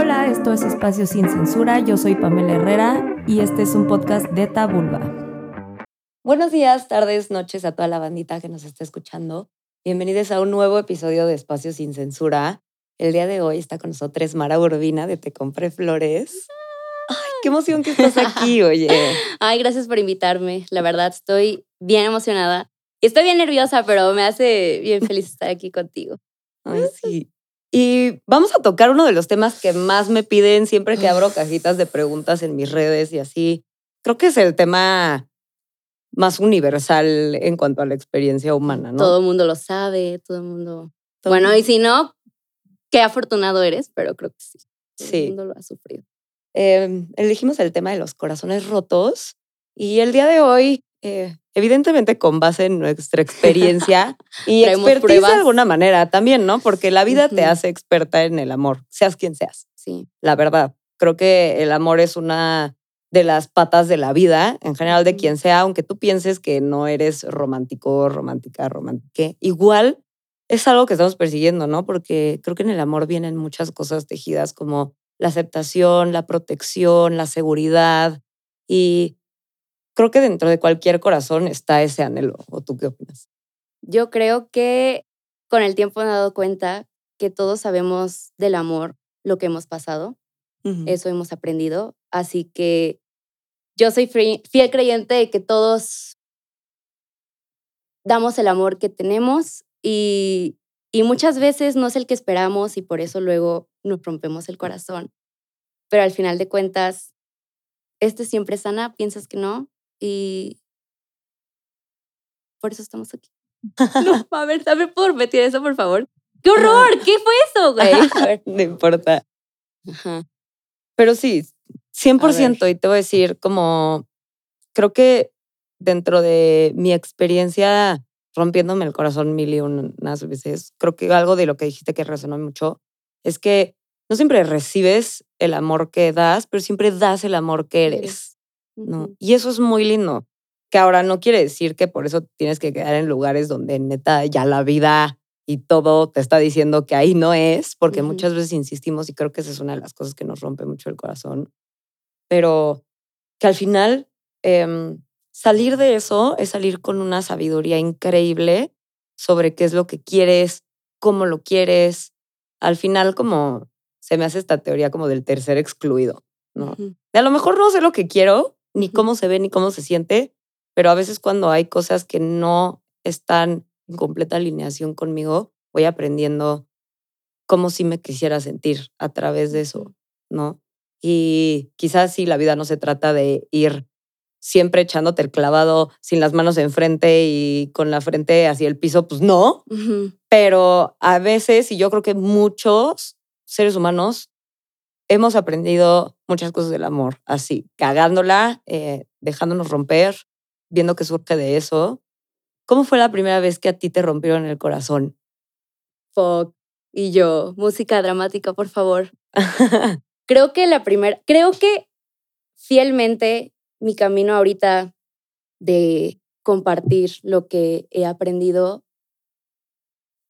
Hola, esto es Espacio Sin Censura. Yo soy Pamela Herrera y este es un podcast de Tabulba. Buenos días, tardes, noches a toda la bandita que nos está escuchando. Bienvenidos a un nuevo episodio de Espacio Sin Censura. El día de hoy está con nosotros Mara Urbina de Te Compré Flores. Ay, qué emoción que estás aquí, oye. Ay, gracias por invitarme. La verdad, estoy bien emocionada. Estoy bien nerviosa, pero me hace bien feliz estar aquí contigo. Ay, sí. Y vamos a tocar uno de los temas que más me piden siempre que abro cajitas de preguntas en mis redes y así. Creo que es el tema más universal en cuanto a la experiencia humana, ¿no? Todo el mundo lo sabe, todo el mundo. bueno, y si no, qué afortunado eres, pero creo que sí. Todo Sí. el mundo lo ha sufrido. Eh, elegimos el tema de los corazones rotos y el día de hoy, eh, evidentemente con base en nuestra experiencia y expertise de alguna manera también, ¿no? Porque la vida te Ujú. hace experta en el amor, seas quien seas. Sí. la verdad. Creo que el amor es una de las patas de la vida, en general de quien sea, aunque tú pienses que no eres romántico, romántica, romántica. Igual es algo que estamos persiguiendo, ¿no? Porque creo que en el amor vienen muchas cosas tejidas como la aceptación, la protección, la seguridad y creo que dentro de cualquier corazón está ese anhelo. ¿O tú qué opinas? Yo creo que con el tiempo me he dado cuenta que todos sabemos del amor lo que hemos pasado. Eso hemos aprendido. Así que yo soy fiel creyente de que todos damos el amor que tenemos y, y muchas veces no es el que esperamos y por eso luego nos rompemos el corazón. Pero al final de cuentas, este siempre sana, piensas que no y por eso estamos aquí. No, a ver, ver, ¿puedo repetir eso, por favor? ¡Qué horror! ¿Qué fue eso, güey? No importa. Ajá. Pero sí, 100%. Y te voy a decir, como creo que dentro de mi experiencia rompiéndome el corazón mil y unas veces, creo que algo de lo que dijiste que resonó mucho es que no siempre recibes el amor que das, pero siempre das el amor que eres. ¿No? Y eso es muy lindo. Que ahora no quiere decir que por eso tienes que quedar en lugares donde neta ya la vida y todo te está diciendo que ahí no es, porque muchas veces insistimos y creo que esa es una de las cosas que nos rompe mucho el corazón. Pero que al final em, salir de eso es salir con una sabiduría increíble sobre qué es lo que quieres, cómo lo quieres. Al final como se me hace esta teoría como del tercer excluido, ¿no? De a lo mejor no sé lo que quiero, ni cómo se ve, ni cómo se siente, pero a veces cuando hay cosas que no están en completa alineación conmigo, voy aprendiendo cómo sí me quisiera sentir a través de eso. ¿no? Y quizás sí, la vida no se trata de ir siempre echándote el clavado sin las manos enfrente y con la frente hacia el piso, pues no, pero a veces, y yo creo que muchos seres humanos hemos aprendido muchas cosas del amor, así, cagándola, eh, dejándonos romper, viendo que surge de eso. ¿Cómo fue la primera vez que a ti te rompieron el corazón? Fuck. Y yo, música dramática, por favor. Creo que la primera, creo que fielmente mi camino ahorita de compartir lo que he aprendido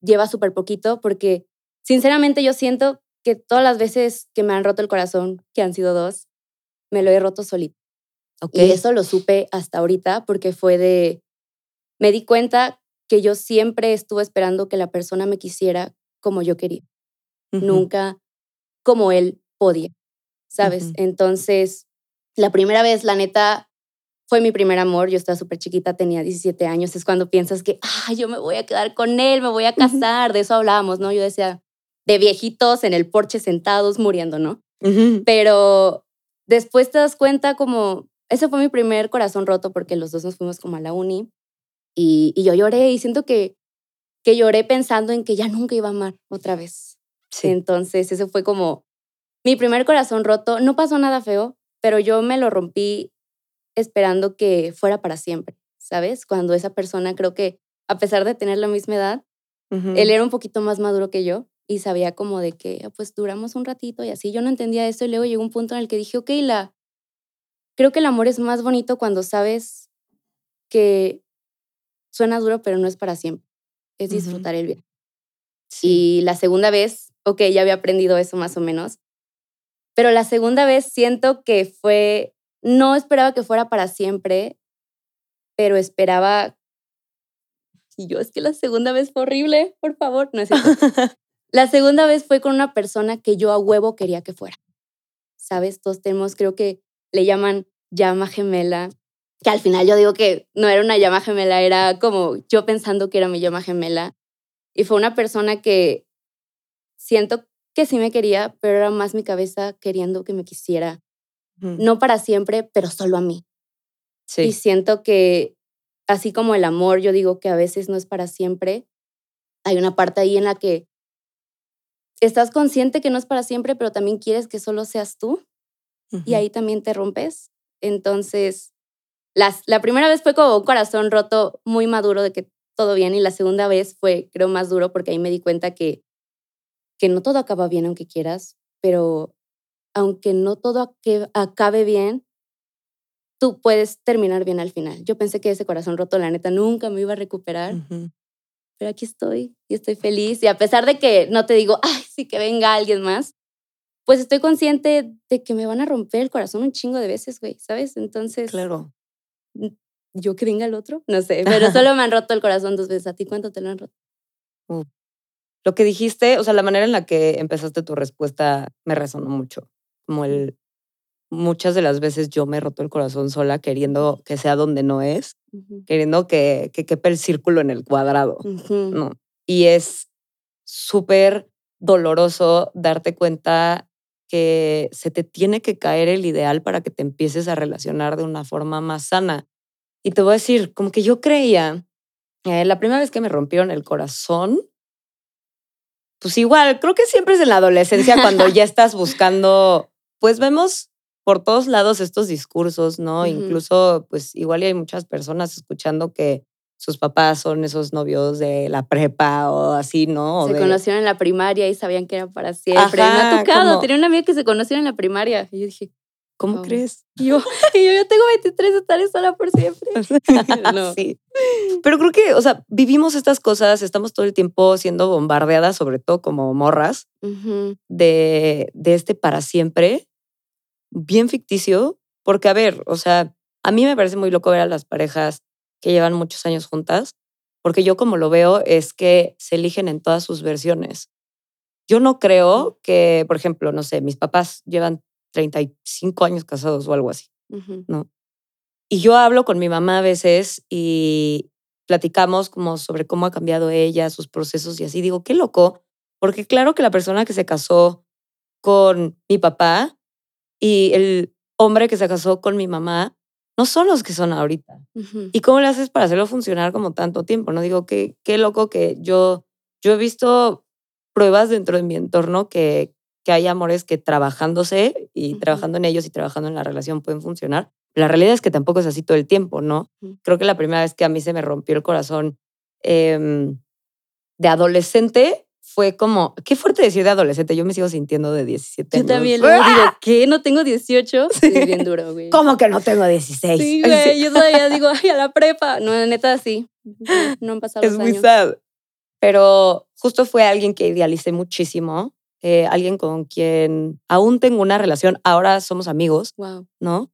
lleva súper poquito porque sinceramente yo siento que todas las veces que me han roto el corazón, que han sido dos, me lo he roto solito. Ok. Y eso lo supe hasta ahorita porque fue de, me di cuenta que yo siempre estuve esperando que la persona me quisiera como yo quería, nunca como él podía, ¿sabes? Entonces, la primera vez, la neta, fue mi primer amor, yo estaba súper chiquita, tenía 17 años, es cuando piensas que, ah, yo me voy a quedar con él, me voy a casar, de eso hablábamos, ¿no? Yo decía, de viejitos en el porche sentados muriendo, ¿no? Pero después te das cuenta como, ese fue mi primer corazón roto porque los dos nos fuimos como a la uni y, y yo lloré y siento que, que lloré pensando en que ya nunca iba a amar otra vez. Sí. Entonces, ese fue como mi primer corazón roto. No pasó nada feo, pero yo me lo rompí esperando que fuera para siempre, ¿sabes? Cuando esa persona creo que, a pesar de tener la misma edad, él era un poquito más maduro que yo y sabía como de que, "Ah, pues duramos un ratito y así. Yo no entendía eso y luego llegó un punto en el que dije, ok, la, creo que el amor es más bonito cuando sabes que suena duro, pero no es para siempre. Es disfrutar el viaje. Sí. Y la segunda vez, ok, ya había aprendido eso más o menos. Pero la segunda vez siento que fue, no esperaba que fuera para siempre, pero esperaba... Y yo, es que la segunda vez fue horrible, por favor, no es. la segunda vez fue con una persona que yo a huevo quería que fuera. ¿Sabes? Todos tenemos, creo que le llaman llama gemela, que al final yo digo que no era una llama gemela, era como yo pensando que era mi llama gemela. Y fue una persona que siento que sí me quería, pero era más mi cabeza queriendo que me quisiera. No para siempre, pero solo a mí. Sí. Y siento que, así como el amor, yo digo que a veces no es para siempre, hay una parte ahí en la que estás consciente que no es para siempre, pero también quieres que solo seas tú. Y ahí también te rompes. Entonces, las, la primera vez fue como un corazón roto muy maduro de que todo bien y la segunda vez fue, creo, más duro porque ahí me di cuenta que que no todo acaba bien aunque quieras, pero aunque no todo acabe bien, tú puedes terminar bien al final. Yo pensé que ese corazón roto, la neta, nunca me iba a recuperar, pero aquí estoy y estoy feliz. Y a pesar de que no te digo, ay, sí que venga alguien más, pues estoy consciente de que me van a romper el corazón un chingo de veces, güey, ¿sabes? Entonces. Claro. Yo que venga el otro, no sé, pero solo me han roto el corazón dos veces. ¿A ti cuánto te lo han roto? Lo que dijiste, o sea, la manera en la que empezaste tu respuesta me resonó mucho. Como el, muchas de las veces yo me he roto el corazón sola queriendo que sea donde no es, queriendo que, que quepa el círculo en el cuadrado, ¿no? Y es súper doloroso darte cuenta que se te tiene que caer el ideal para que te empieces a relacionar de una forma más sana. Y te voy a decir, como que yo creía, eh, la primera vez que me rompieron el corazón, pues igual, creo que siempre es en la adolescencia cuando ya estás buscando, pues vemos por todos lados estos discursos, ¿no? Incluso, pues igual hay muchas personas escuchando que sus papás son esos novios de la prepa o así, ¿no? se conocieron en la primaria y sabían que era para siempre. me ha tocado, tenía una amiga que se conocieron en la primaria. Y yo dije, ¿Cómo crees? Y yo, y yo, tengo 23, estaré sola por siempre. no. Sí. Pero creo que, o sea, vivimos estas cosas, estamos todo el tiempo siendo bombardeadas, sobre todo como morras, de, de este para siempre, bien ficticio, porque, a ver, o sea, a mí me parece muy loco ver a las parejas que llevan muchos años juntas, porque yo como lo veo es que se eligen en todas sus versiones. Yo no creo que, por ejemplo, no sé, mis papás llevan 35 años casados o algo así, ¿no? Y yo hablo con mi mamá a veces y platicamos como sobre cómo ha cambiado ella, sus procesos y así. Digo, qué loco, porque claro que la persona que se casó con mi papá y el hombre que se casó con mi mamá no son los que son ahorita. ¿Y cómo le haces para hacerlo funcionar como tanto tiempo? No digo que qué loco que yo yo he visto pruebas dentro de mi entorno que que hay amores que trabajándose y trabajando en ellos y trabajando en la relación pueden funcionar. La realidad es que tampoco es así todo el tiempo, ¿no? Creo que la primera vez que a mí se me rompió el corazón em, de adolescente fue como, qué fuerte decir de adolescente, yo me sigo sintiendo de 17 años. Yo también lo digo, ¿qué? ¿No tengo 18? Sí. bien duro, güey. ¿Cómo que no tengo 16? Sí, güey, yo todavía digo, ay, a la prepa. No, neta, sí. No han pasado Es muy sad. Pero justo fue alguien que idealicé muchísimo eh, alguien con quien aún tengo una relación, ahora somos amigos, ¿no?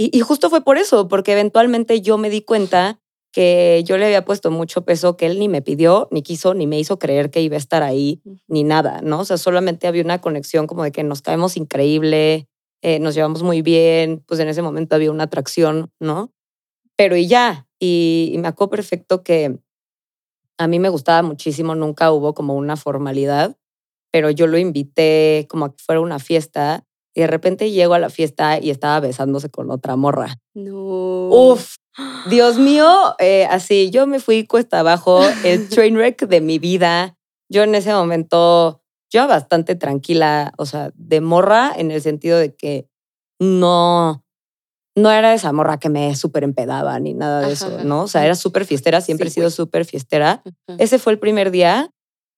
Y, justo fue por eso, porque eventualmente yo me di cuenta que yo le había puesto mucho peso que él ni me pidió, ni quiso, ni me hizo creer que iba a estar ahí, ni nada, ¿no? O sea, solamente había una conexión como de que nos caemos increíble, eh, nos llevamos muy bien, pues en ese momento había una atracción, ¿no? Pero y ya, y, y me acuerdo perfecto que a mí me gustaba muchísimo, nunca hubo como una formalidad, pero yo lo invité como a que fuera una fiesta y de repente llego a la fiesta y estaba besándose con otra morra. No. Uf, Dios mío, eh, así yo me fui cuesta abajo, el train wreck de mi vida. Yo en ese momento, yo bastante tranquila, o sea, de morra en el sentido de que no, no era esa morra que me súper empedaba ni nada de eso, ¿no? O sea, era súper fiestera, siempre he sido súper fiestera. Ese fue el primer día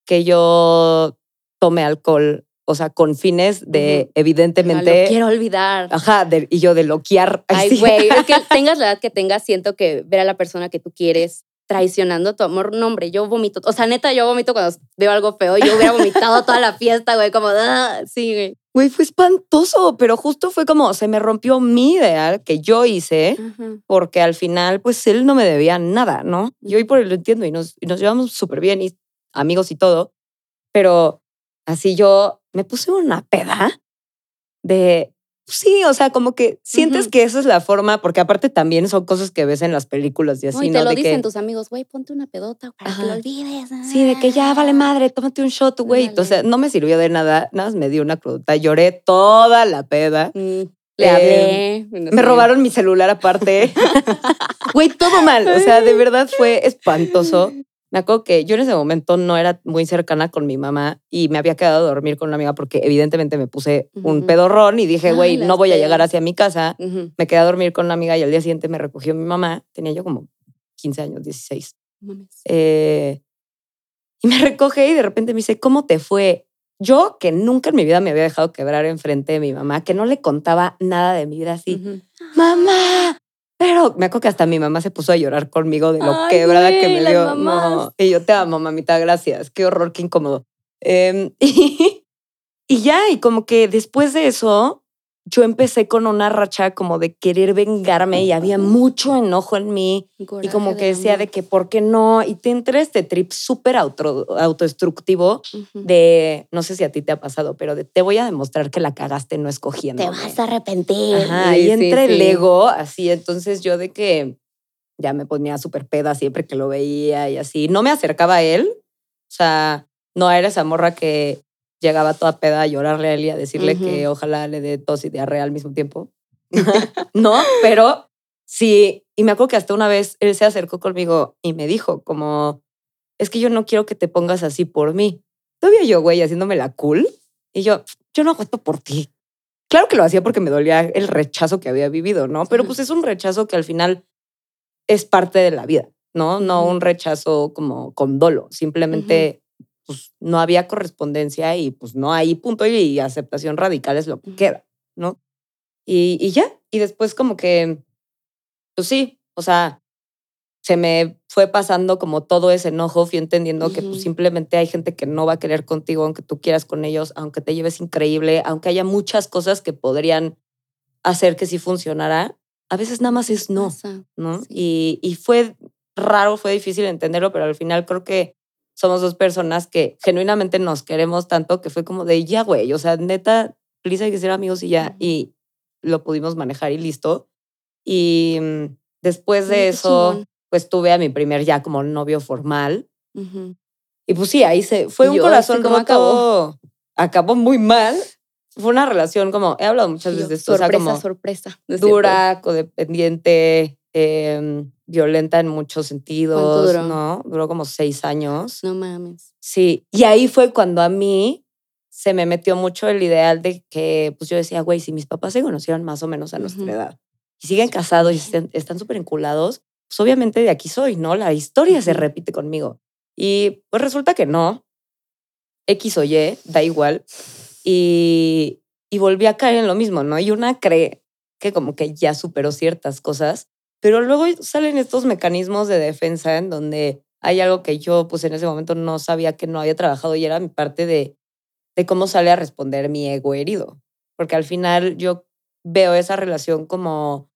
que yo tome alcohol, o sea, con fines de, evidentemente. No, lo quiero olvidar. Ajá, y yo de loquear. Ay, güey, que tengas la edad que tengas, siento que ver a la persona que tú quieres traicionando tu amor. No, hombre, yo vomito. O sea, neta, yo vomito cuando veo algo feo. Yo hubiera vomitado toda la fiesta, güey, como, ah, sí, güey. Güey, fue espantoso, pero justo fue como se me rompió mi ideal que yo hice, porque al final, pues él no me debía nada, ¿no? Yo hoy por él lo entiendo y nos, y nos llevamos súper bien y amigos y todo, pero así yo me puse una peda de Sí, o sea, como que sientes que esa es la forma, porque aparte también son cosas que ves en las películas y así. y te lo dicen tus amigos, güey, ponte una pedota para que lo olvides. Sí, de que ya vale madre, tómate un shot, güey. O sea, no me sirvió de nada, nada más me dio una crudita. Lloré toda la peda. Mm, le hablé. Em, me robaron mi celular aparte. Güey, todo mal. O sea, de verdad fue espantoso. Me acuerdo que yo en ese momento no era muy cercana con mi mamá y me había quedado a dormir con una amiga porque evidentemente me puse un pedorrón y dije, güey, no voy a llegar hacia mi casa. Me quedé a dormir con una amiga y al día siguiente me recogió mi mamá. Tenía yo como 15 años, 16. Eh, y me recoge y de repente me dice, ¿cómo te fue? Yo, que nunca en mi vida me había dejado quebrar enfrente de mi mamá, que no le contaba nada de mi vida así. Mamá, pero me acuerdo que hasta mi mamá se puso a llorar conmigo de lo quebrada que me dio. No. Y yo te amo, mamita, gracias. Qué horror, qué incómodo. Em, y, y ya, y como que después de eso, yo empecé con una racha como de querer vengarme y había mucho enojo en mí y como que decía de que por qué no y te entré este trip súper auto, autodestructivo de no sé si a ti te ha pasado pero de te voy a demostrar que la cagaste no escogiendo te vas a arrepentir. Ajá, y entre el ego así entonces yo de que ya me ponía súper peda siempre que lo veía y así no me acercaba a él o sea no era esa morra que llegaba toda peda a llorarle a él y a decirle que ojalá le dé tos y diarrea al mismo tiempo. no, pero sí. Y me acuerdo que hasta una vez él se acercó conmigo y me dijo como, es que yo no quiero que te pongas así por mí. Todavía yo, güey, haciéndome la cool. Y yo, yo no aguanto por ti. Claro que lo hacía porque me dolía el rechazo que había vivido, ¿no? Pero pues es un rechazo que al final es parte de la vida, ¿no? No un rechazo como con dolo. Simplemente pues no había correspondencia y pues no hay punto y aceptación radical es lo que queda, ¿no? Y, y ya, y después como que, pues sí, o sea, se me fue pasando como todo ese enojo, fui entendiendo que pues, simplemente hay gente que no va a querer contigo aunque tú quieras con ellos, aunque te lleves increíble, aunque haya muchas cosas que podrían hacer que sí funcionara, a veces nada más es no, ¿no? Y, y fue raro, fue difícil entenderlo, pero al final creo que somos dos personas que genuinamente nos queremos tanto que fue como de ya, güey, o sea, neta, please hay que ser amigos y ya, y lo pudimos manejar y listo. Y mm, después de eso, pues tuve a mi primer ya como novio formal. Y pues sí, ahí se fue un corazón como acabó. acabó muy mal. Fue una relación como, he hablado muchas veces de esto, sorpresa, o sea, como sorpresa. Dura, codependiente, eh, violenta en muchos sentidos. Duró? ¿no? Duró como seis años. No mames. Sí, y ahí fue cuando a mí se me metió mucho el ideal de que, pues yo decía, güey, si mis papás se conocieron más o menos a nuestra edad y siguen casados y están súper enculados, pues obviamente de aquí soy, ¿no? La historia se repite conmigo. Y pues resulta que no. X o Y, da igual. Y, y volví a caer en lo mismo, ¿no? Y una cree que como que ya superó ciertas cosas pero luego salen estos mecanismos de defensa en donde hay algo que yo, pues en ese momento no sabía que no había trabajado y era mi parte de, de cómo sale a responder mi ego herido. Porque al final yo veo esa relación como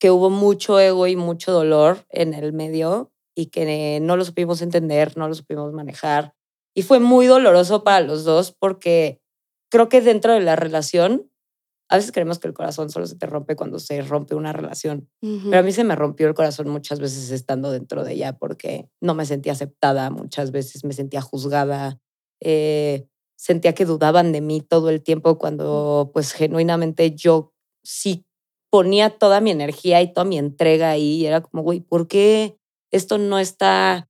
que hubo mucho ego y mucho dolor en el medio y que no lo supimos entender, no lo supimos manejar. Y fue muy doloroso para los dos porque creo que dentro de la relación a veces creemos que el corazón solo se te rompe cuando se rompe una relación, pero a mí se me rompió el corazón muchas veces estando dentro de ella porque no me sentía aceptada, muchas veces me sentía juzgada, eh, sentía que dudaban de mí todo el tiempo cuando pues genuinamente yo sí ponía toda mi energía y toda mi entrega ahí y era como, güey, ¿por qué esto no está.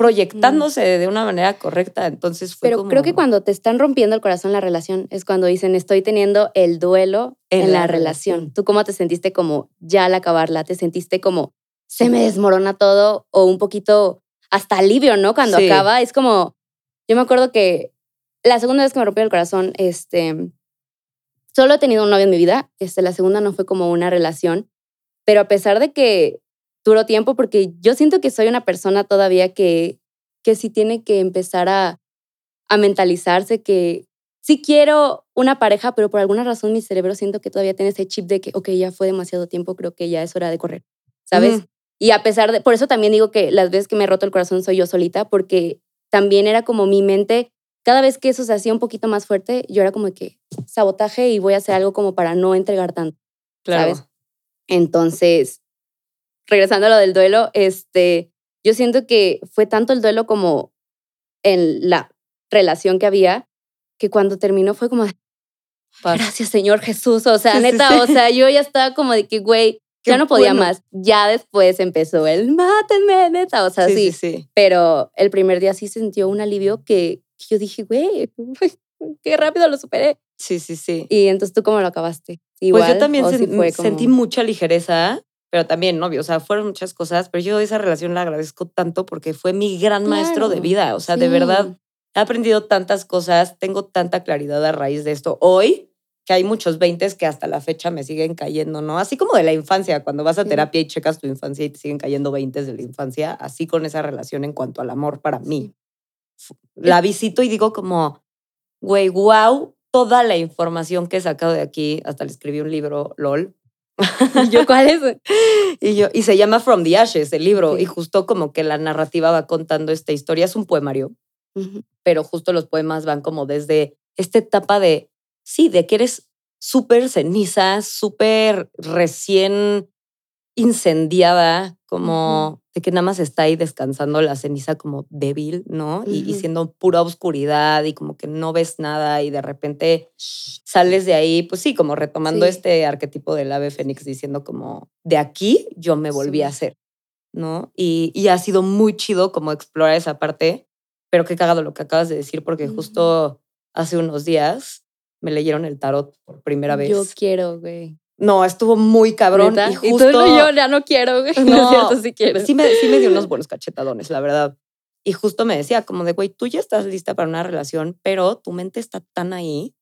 Proyectándose de una manera correcta. Entonces fue Pero creo que cuando te están rompiendo el corazón la relación es cuando dicen estoy teniendo el duelo en, la, relación. ¿Tú cómo te sentiste como ya al acabarla? ¿Te sentiste como se me desmorona todo o un poquito hasta alivio, ¿no? Cuando acaba es como, yo me acuerdo que la segunda vez que me rompió el corazón, este, solo he tenido un novio en mi vida, este, la segunda no fue como una relación, pero a pesar de que duró tiempo porque yo siento que soy una persona todavía que, que sí tiene que empezar a, a mentalizarse que sí quiero una pareja, pero por alguna razón mi cerebro siento que todavía tiene ese chip de que, ok, ya fue demasiado tiempo, creo que ya es hora de correr, ¿sabes? Y a pesar de, por eso también digo que las veces que me he roto el corazón soy yo solita, porque también era como mi mente, cada vez que eso se hacía un poquito más fuerte, yo era como que sabotaje y voy a hacer algo como para no entregar tanto, claro. ¿sabes? Entonces, regresando a lo del duelo, este, yo siento que fue tanto el duelo como en la relación que había, que cuando terminó fue como, gracias Señor Jesús, o sea, neta, o sea, yo ya estaba como de que, güey, ya no podía más. Ya después empezó el mátenme, neta, o sea, sí, sí, Pero el primer día sí sintió un alivio que, yo dije, güey, qué rápido lo superé. Sí, sí, sí. Y entonces tú cómo lo acabaste? Igual, pues yo también sentí mucha ligereza, pero también, novio, o sea, fueron muchas cosas, pero yo esa relación la agradezco tanto porque fue mi gran maestro de vida, o sea, de verdad He aprendido tantas cosas, tengo tanta claridad a raíz de esto. Hoy, que hay muchos veintes que hasta la fecha me siguen cayendo, ¿no? Así como de la infancia, cuando vas a terapia y checas tu infancia y te siguen cayendo veintes de la infancia, así con esa relación en cuanto al amor para mí. La visito y digo como, güey, wow, toda la información que he sacado de aquí, hasta le escribí un libro, LOL. ¿Y yo cuál es? y, yo, y se llama From the Ashes, el libro, y justo como que la narrativa va contando esta historia, es un poemario pero justo los poemas van como desde esta etapa de, sí, de que eres súper ceniza, súper recién incendiada, como de que nada más está ahí descansando la ceniza como débil, ¿no? y, siendo pura oscuridad y como que no ves nada y de repente sales de ahí, pues sí, como retomando este arquetipo del ave fénix diciendo como, de aquí yo me volví a hacer, ¿no? Y, y ha sido muy chido como explorar esa parte pero qué cagado lo que acabas de decir, porque justo hace unos días me leyeron el tarot por primera vez. Yo quiero, güey. No, estuvo muy cabrón. Y justo. yo ya no quiero, güey. No, es cierto, sí quiero. Sí me, sí me dio unos buenos cachetadones, la verdad. Y justo me decía, como de, güey, tú ya estás lista para una relación, pero tu mente está tan ahí.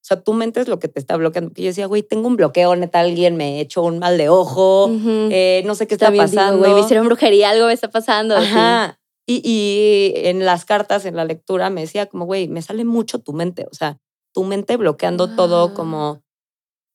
O sea, tu mente es lo que te está bloqueando. Y yo decía, güey, tengo un bloqueo, neta, alguien me hecho un mal de ojo, eh, no sé qué está pasando. Güey, me hicieron brujería, algo me está pasando. Ajá. Y, en las cartas, en la lectura, me decía como, güey, me sale mucho tu mente, o sea, tu mente bloqueando todo como,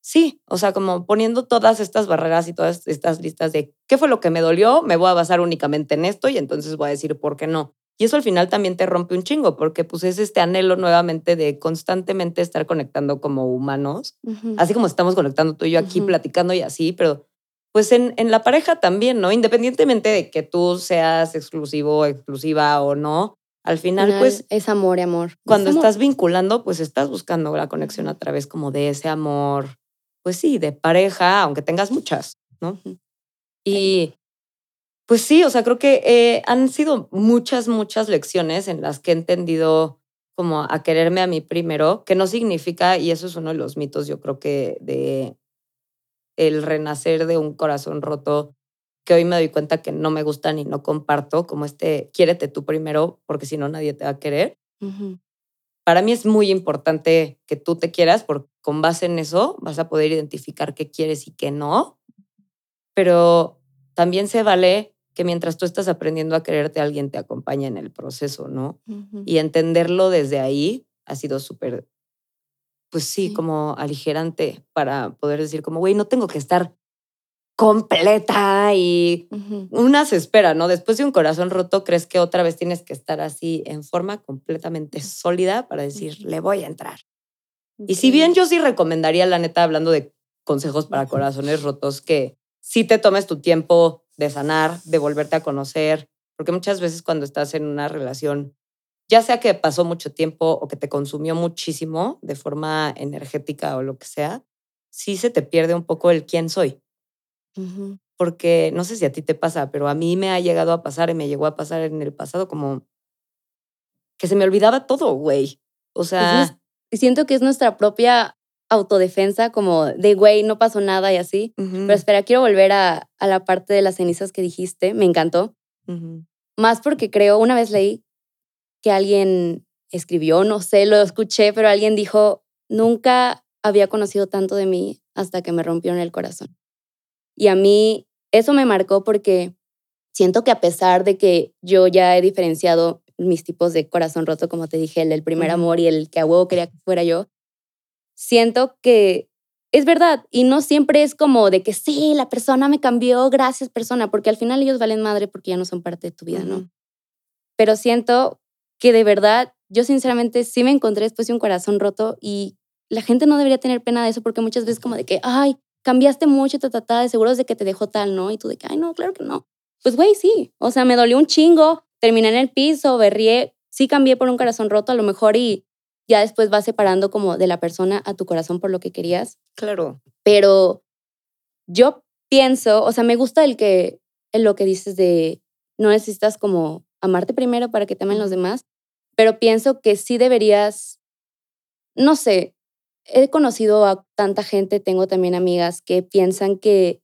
sí, o sea, como poniendo todas estas barreras y todas estas listas de qué fue lo que me dolió, me voy a basar únicamente en esto y entonces voy a decir por qué no. Y eso al final también te rompe un chingo, porque pues es este anhelo nuevamente de constantemente estar conectando como humanos, así como estamos conectando tú y yo aquí platicando y así, pero pues en, en, la pareja también, ¿no? Independientemente de que tú seas exclusivo, exclusiva o no, al final, pues... Es amor y amor. Cuando estás vinculando, pues estás buscando la conexión a través como de ese amor, pues sí, de pareja, aunque tengas muchas, ¿no? Y pues sí, o sea, creo que eh, han sido muchas, muchas lecciones en las que he entendido como a quererme a mí primero, que no significa, y eso es uno de los mitos, yo creo que de el renacer de un corazón roto que hoy me doy cuenta que no me gustan y no comparto, como este, quiérete tú primero, porque si no nadie te va a querer. Para mí es muy importante que tú te quieras, porque con base en eso vas a poder identificar qué quieres y qué no. Pero también se vale que mientras tú estás aprendiendo a quererte, alguien te acompaña en el proceso, ¿no? Y entenderlo desde ahí ha sido súper pues sí, como aligerante para poder decir como, güey, no tengo que estar completa y una se espera, ¿no? Después de un corazón roto, crees que otra vez tienes que estar así en forma completamente sólida para decir, le voy a entrar. Y si bien yo sí recomendaría, la neta, hablando de consejos para corazones rotos, que sí te tomes tu tiempo de sanar, de volverte a conocer, porque muchas veces cuando estás en una relación ya sea que pasó mucho tiempo o que te consumió muchísimo de forma energética o lo que sea, sí se te pierde un poco el quién soy. Porque no sé si a ti te pasa, pero a mí me ha llegado a pasar y me llegó a pasar en el pasado como que se me olvidaba todo, güey. O sea... Y siento que es nuestra propia autodefensa, como de, güey, no pasó nada y así. Pero espera, quiero volver a, a, la parte de las cenizas que dijiste, me encantó. Más porque creo, una vez leí que alguien escribió, no sé, lo escuché, pero alguien dijo, nunca había conocido tanto de mí hasta que me rompieron el corazón. Y a mí eso me marcó porque siento que a pesar de que yo ya he diferenciado mis tipos de corazón roto, como te dije, el del primer amor y el que a huevo quería que fuera yo, siento que es verdad y no siempre es como de que sí, la persona me cambió, gracias persona, porque al final ellos valen madre porque ya no son parte de tu vida, ¿no? Pero siento que de verdad, yo sinceramente sí me encontré después de un corazón roto y la gente no debería tener pena de eso porque muchas veces como de que, ay, cambiaste mucho, ta, ta, ta, de seguro de que te dejó tal, ¿no? Y tú de que, ay, no, claro que no. Pues, güey, sí. O sea, me dolió un chingo, terminé en el piso, berrié, sí cambié por un corazón roto a lo mejor y ya después vas separando como de la persona a tu corazón por lo que querías. Claro. Pero yo pienso, o sea, me gusta el que, en lo que dices de no necesitas como amarte primero para que te amen los demás, pero pienso que sí deberías, no sé, he conocido a tanta gente, tengo también amigas que piensan que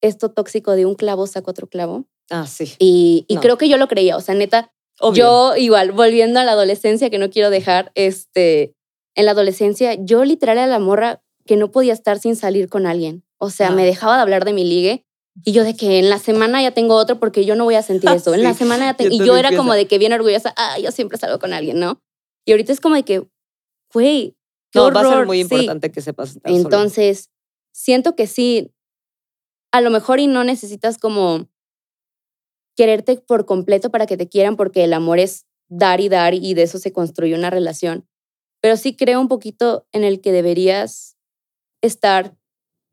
esto tóxico de un clavo saca otro clavo. Ah, sí. Y, creo que yo lo creía, o sea, neta, yo igual, volviendo a la adolescencia que no quiero dejar, este, en la adolescencia yo literal era la morra que no podía estar sin salir con alguien. O sea, me ah. dejaba de hablar de mi ligue y yo de que en la semana ya tengo otro porque yo no voy a sentir eso. En la semana ya tengo... Y yo era como de que bien orgullosa, ah, yo siempre salgo con alguien, ¿no? Y ahorita es como de que, güey, no, va a ser muy importante que sepas. Entonces, siento que sí, a lo mejor y no necesitas como quererte por completo para que te quieran, porque el amor es dar y dar y de eso se construye una relación. Pero sí creo un poquito en el que deberías estar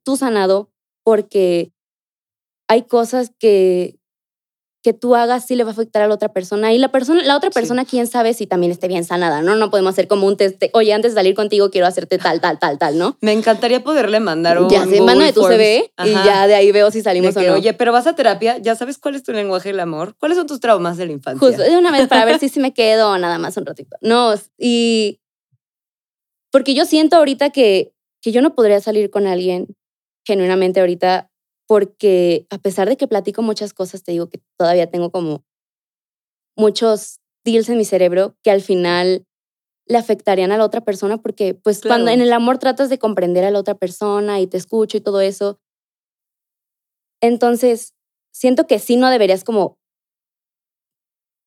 tú sanado porque hay cosas que, que tú hagas sí le va a afectar a la otra persona. Y la, persona, la otra persona, quién sabe si también esté bien sanada, ¿no? No podemos hacer como un test, oye, antes de salir contigo quiero hacerte tal, tal, tal, tal, ¿no? Me encantaría poderle mandar un Ya sé, mándame tu CV y ya de ahí veo si salimos o no. Oye, pero vas a terapia, ya sabes cuál es tu lenguaje del amor, cuáles son tus traumas de la infancia. Justo, de una vez para ver si sí me quedo nada más un ratito. No, y porque yo siento ahorita que, que yo no podría salir con alguien genuinamente ahorita porque a pesar de que platico muchas cosas, te digo que todavía tengo como muchos deals en mi cerebro que al final le afectarían a la otra persona porque pues cuando en el amor tratas de comprender a la otra persona y te escucho y todo eso. Entonces, siento que sí no deberías como,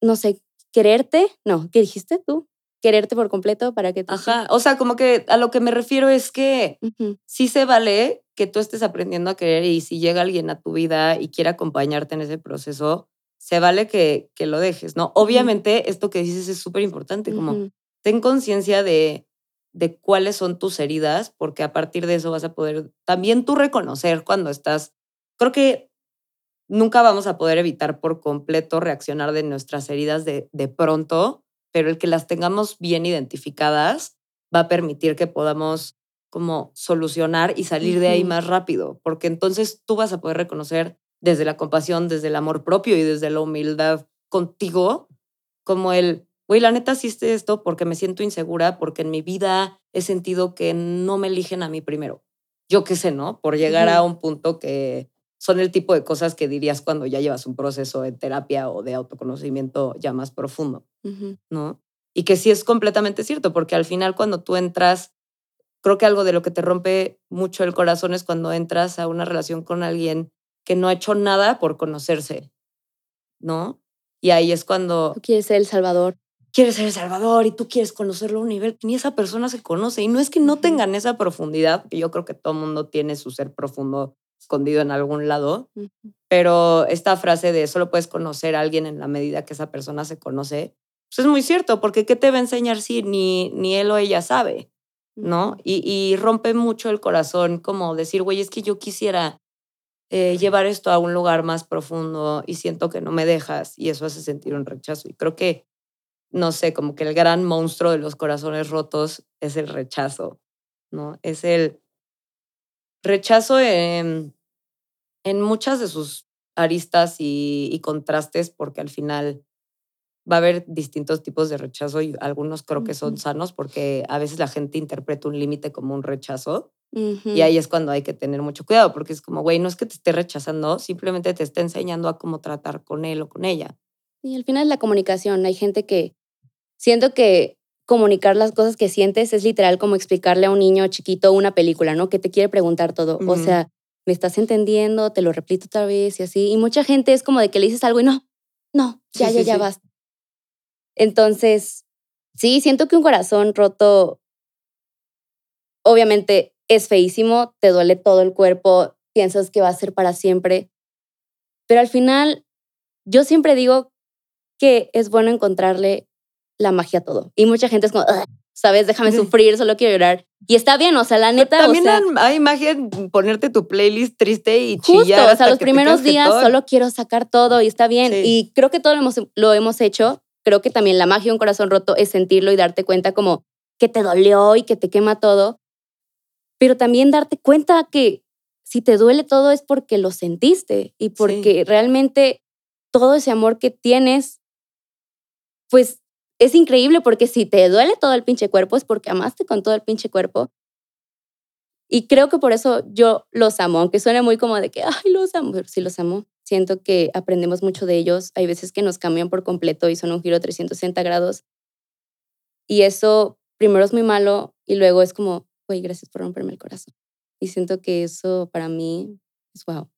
no sé, quererte, no, ¿qué dijiste tú? Quererte por completo para que... Ajá, o sea, como que a lo que me refiero es que sí se vale que tú estés aprendiendo a querer y si llega alguien a tu vida y quiere acompañarte en ese proceso, se vale que, que lo dejes, ¿no? Obviamente, esto que dices es súper importante, como ten conciencia de, de cuáles son tus heridas, porque a partir de eso vas a poder también tú reconocer cuando estás, creo que nunca vamos a poder evitar por completo reaccionar de nuestras heridas de, de pronto, pero el que las tengamos bien identificadas va a permitir que podamos como solucionar y salir de ahí más rápido, porque entonces tú vas a poder reconocer desde la compasión, desde el amor propio y desde la humildad contigo, como el, güey, la neta hiciste esto porque me siento insegura, porque en mi vida he sentido que no me eligen a mí primero. Yo qué sé, ¿no? Por llegar a un punto que son el tipo de cosas que dirías cuando ya llevas un proceso de terapia o de autoconocimiento ya más profundo, ¿no? Y que sí es completamente cierto, porque al final cuando tú entras, creo que algo de lo que te rompe mucho el corazón es cuando entras a una relación con alguien que no ha hecho nada por conocerse, ¿no? Y ahí es cuando... Tú quieres ser el salvador. Quieres ser el salvador y tú quieres conocerlo a un nivel que ni esa persona se conoce. Y no es que no tengan esa profundidad, que yo creo que todo mundo tiene su ser profundo escondido en algún lado, pero esta frase de solo puedes conocer a alguien en la medida que esa persona se conoce, pues es muy cierto, porque ¿qué te va a enseñar si ni, ni él o ella sabe? ¿No? Y, y rompe mucho el corazón como decir, güey, es que yo quisiera eh, llevar esto a un lugar más profundo y siento que no me dejas y eso hace sentir un rechazo. Y creo que, no sé, como que el gran monstruo de los corazones rotos es el rechazo, ¿no? Es el rechazo en, en muchas de sus aristas y, y, contrastes porque al final va a haber distintos tipos de rechazo y algunos creo que son sanos porque a veces la gente interpreta un límite como un rechazo y ahí es cuando hay que tener mucho cuidado, porque es como, güey, no es que te esté rechazando, simplemente te está enseñando a cómo tratar con él o con ella. Y al final es la comunicación. Hay gente que siento que comunicar las cosas que sientes es literal como explicarle a un niño chiquito una película, ¿no? Que te quiere preguntar todo. O sea, ¿me estás entendiendo? Te lo repito otra vez y así. Y mucha gente es como de que le dices algo y no, no, ya, ya, ya basta. Entonces, sí, siento que un corazón roto, obviamente es feísimo, te duele todo el cuerpo, piensas que va a ser para siempre, pero al final, yo siempre digo que es bueno encontrarle la magia a todo. Y mucha gente es como, ¿sabes? Déjame sufrir, solo quiero llorar. Y está bien, o sea, la neta. también o sea, hay magia en ponerte tu playlist triste y justo, chillar. o sea, los primeros días solo quiero sacar todo y está bien. Y creo que todo lo hemos, lo hemos hecho. Creo que también la magia de un corazón roto es sentirlo y darte cuenta como que te dolió y que te quema todo. Pero también darte cuenta que si te duele todo es porque lo sentiste y porque realmente todo ese amor que tienes, pues es increíble porque si te duele todo el pinche cuerpo es porque amaste con todo el pinche cuerpo. Y creo que por eso yo los amo, aunque suene muy como de que, ay, los amo, pero sí los amo. Siento que aprendemos mucho de ellos. Hay veces que nos cambian por completo y son un giro 360 grados. Y eso primero es muy malo y luego es como, güey, gracias por romperme el corazón. Y siento que eso para mí es wow.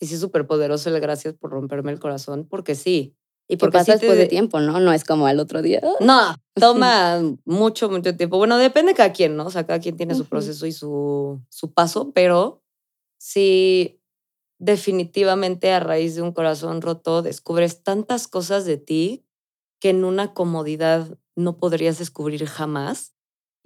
Y sí súper poderoso el gracias por romperme el corazón, porque sí, y porque pasa después de tiempo, ¿no? No es como al otro día. No, toma mucho, mucho tiempo. Bueno, depende de cada quien, ¿no? O sea, cada quien tiene su proceso y su, su paso, pero sí, definitivamente a raíz de un corazón roto descubres tantas cosas de ti que en una comodidad no podrías descubrir jamás.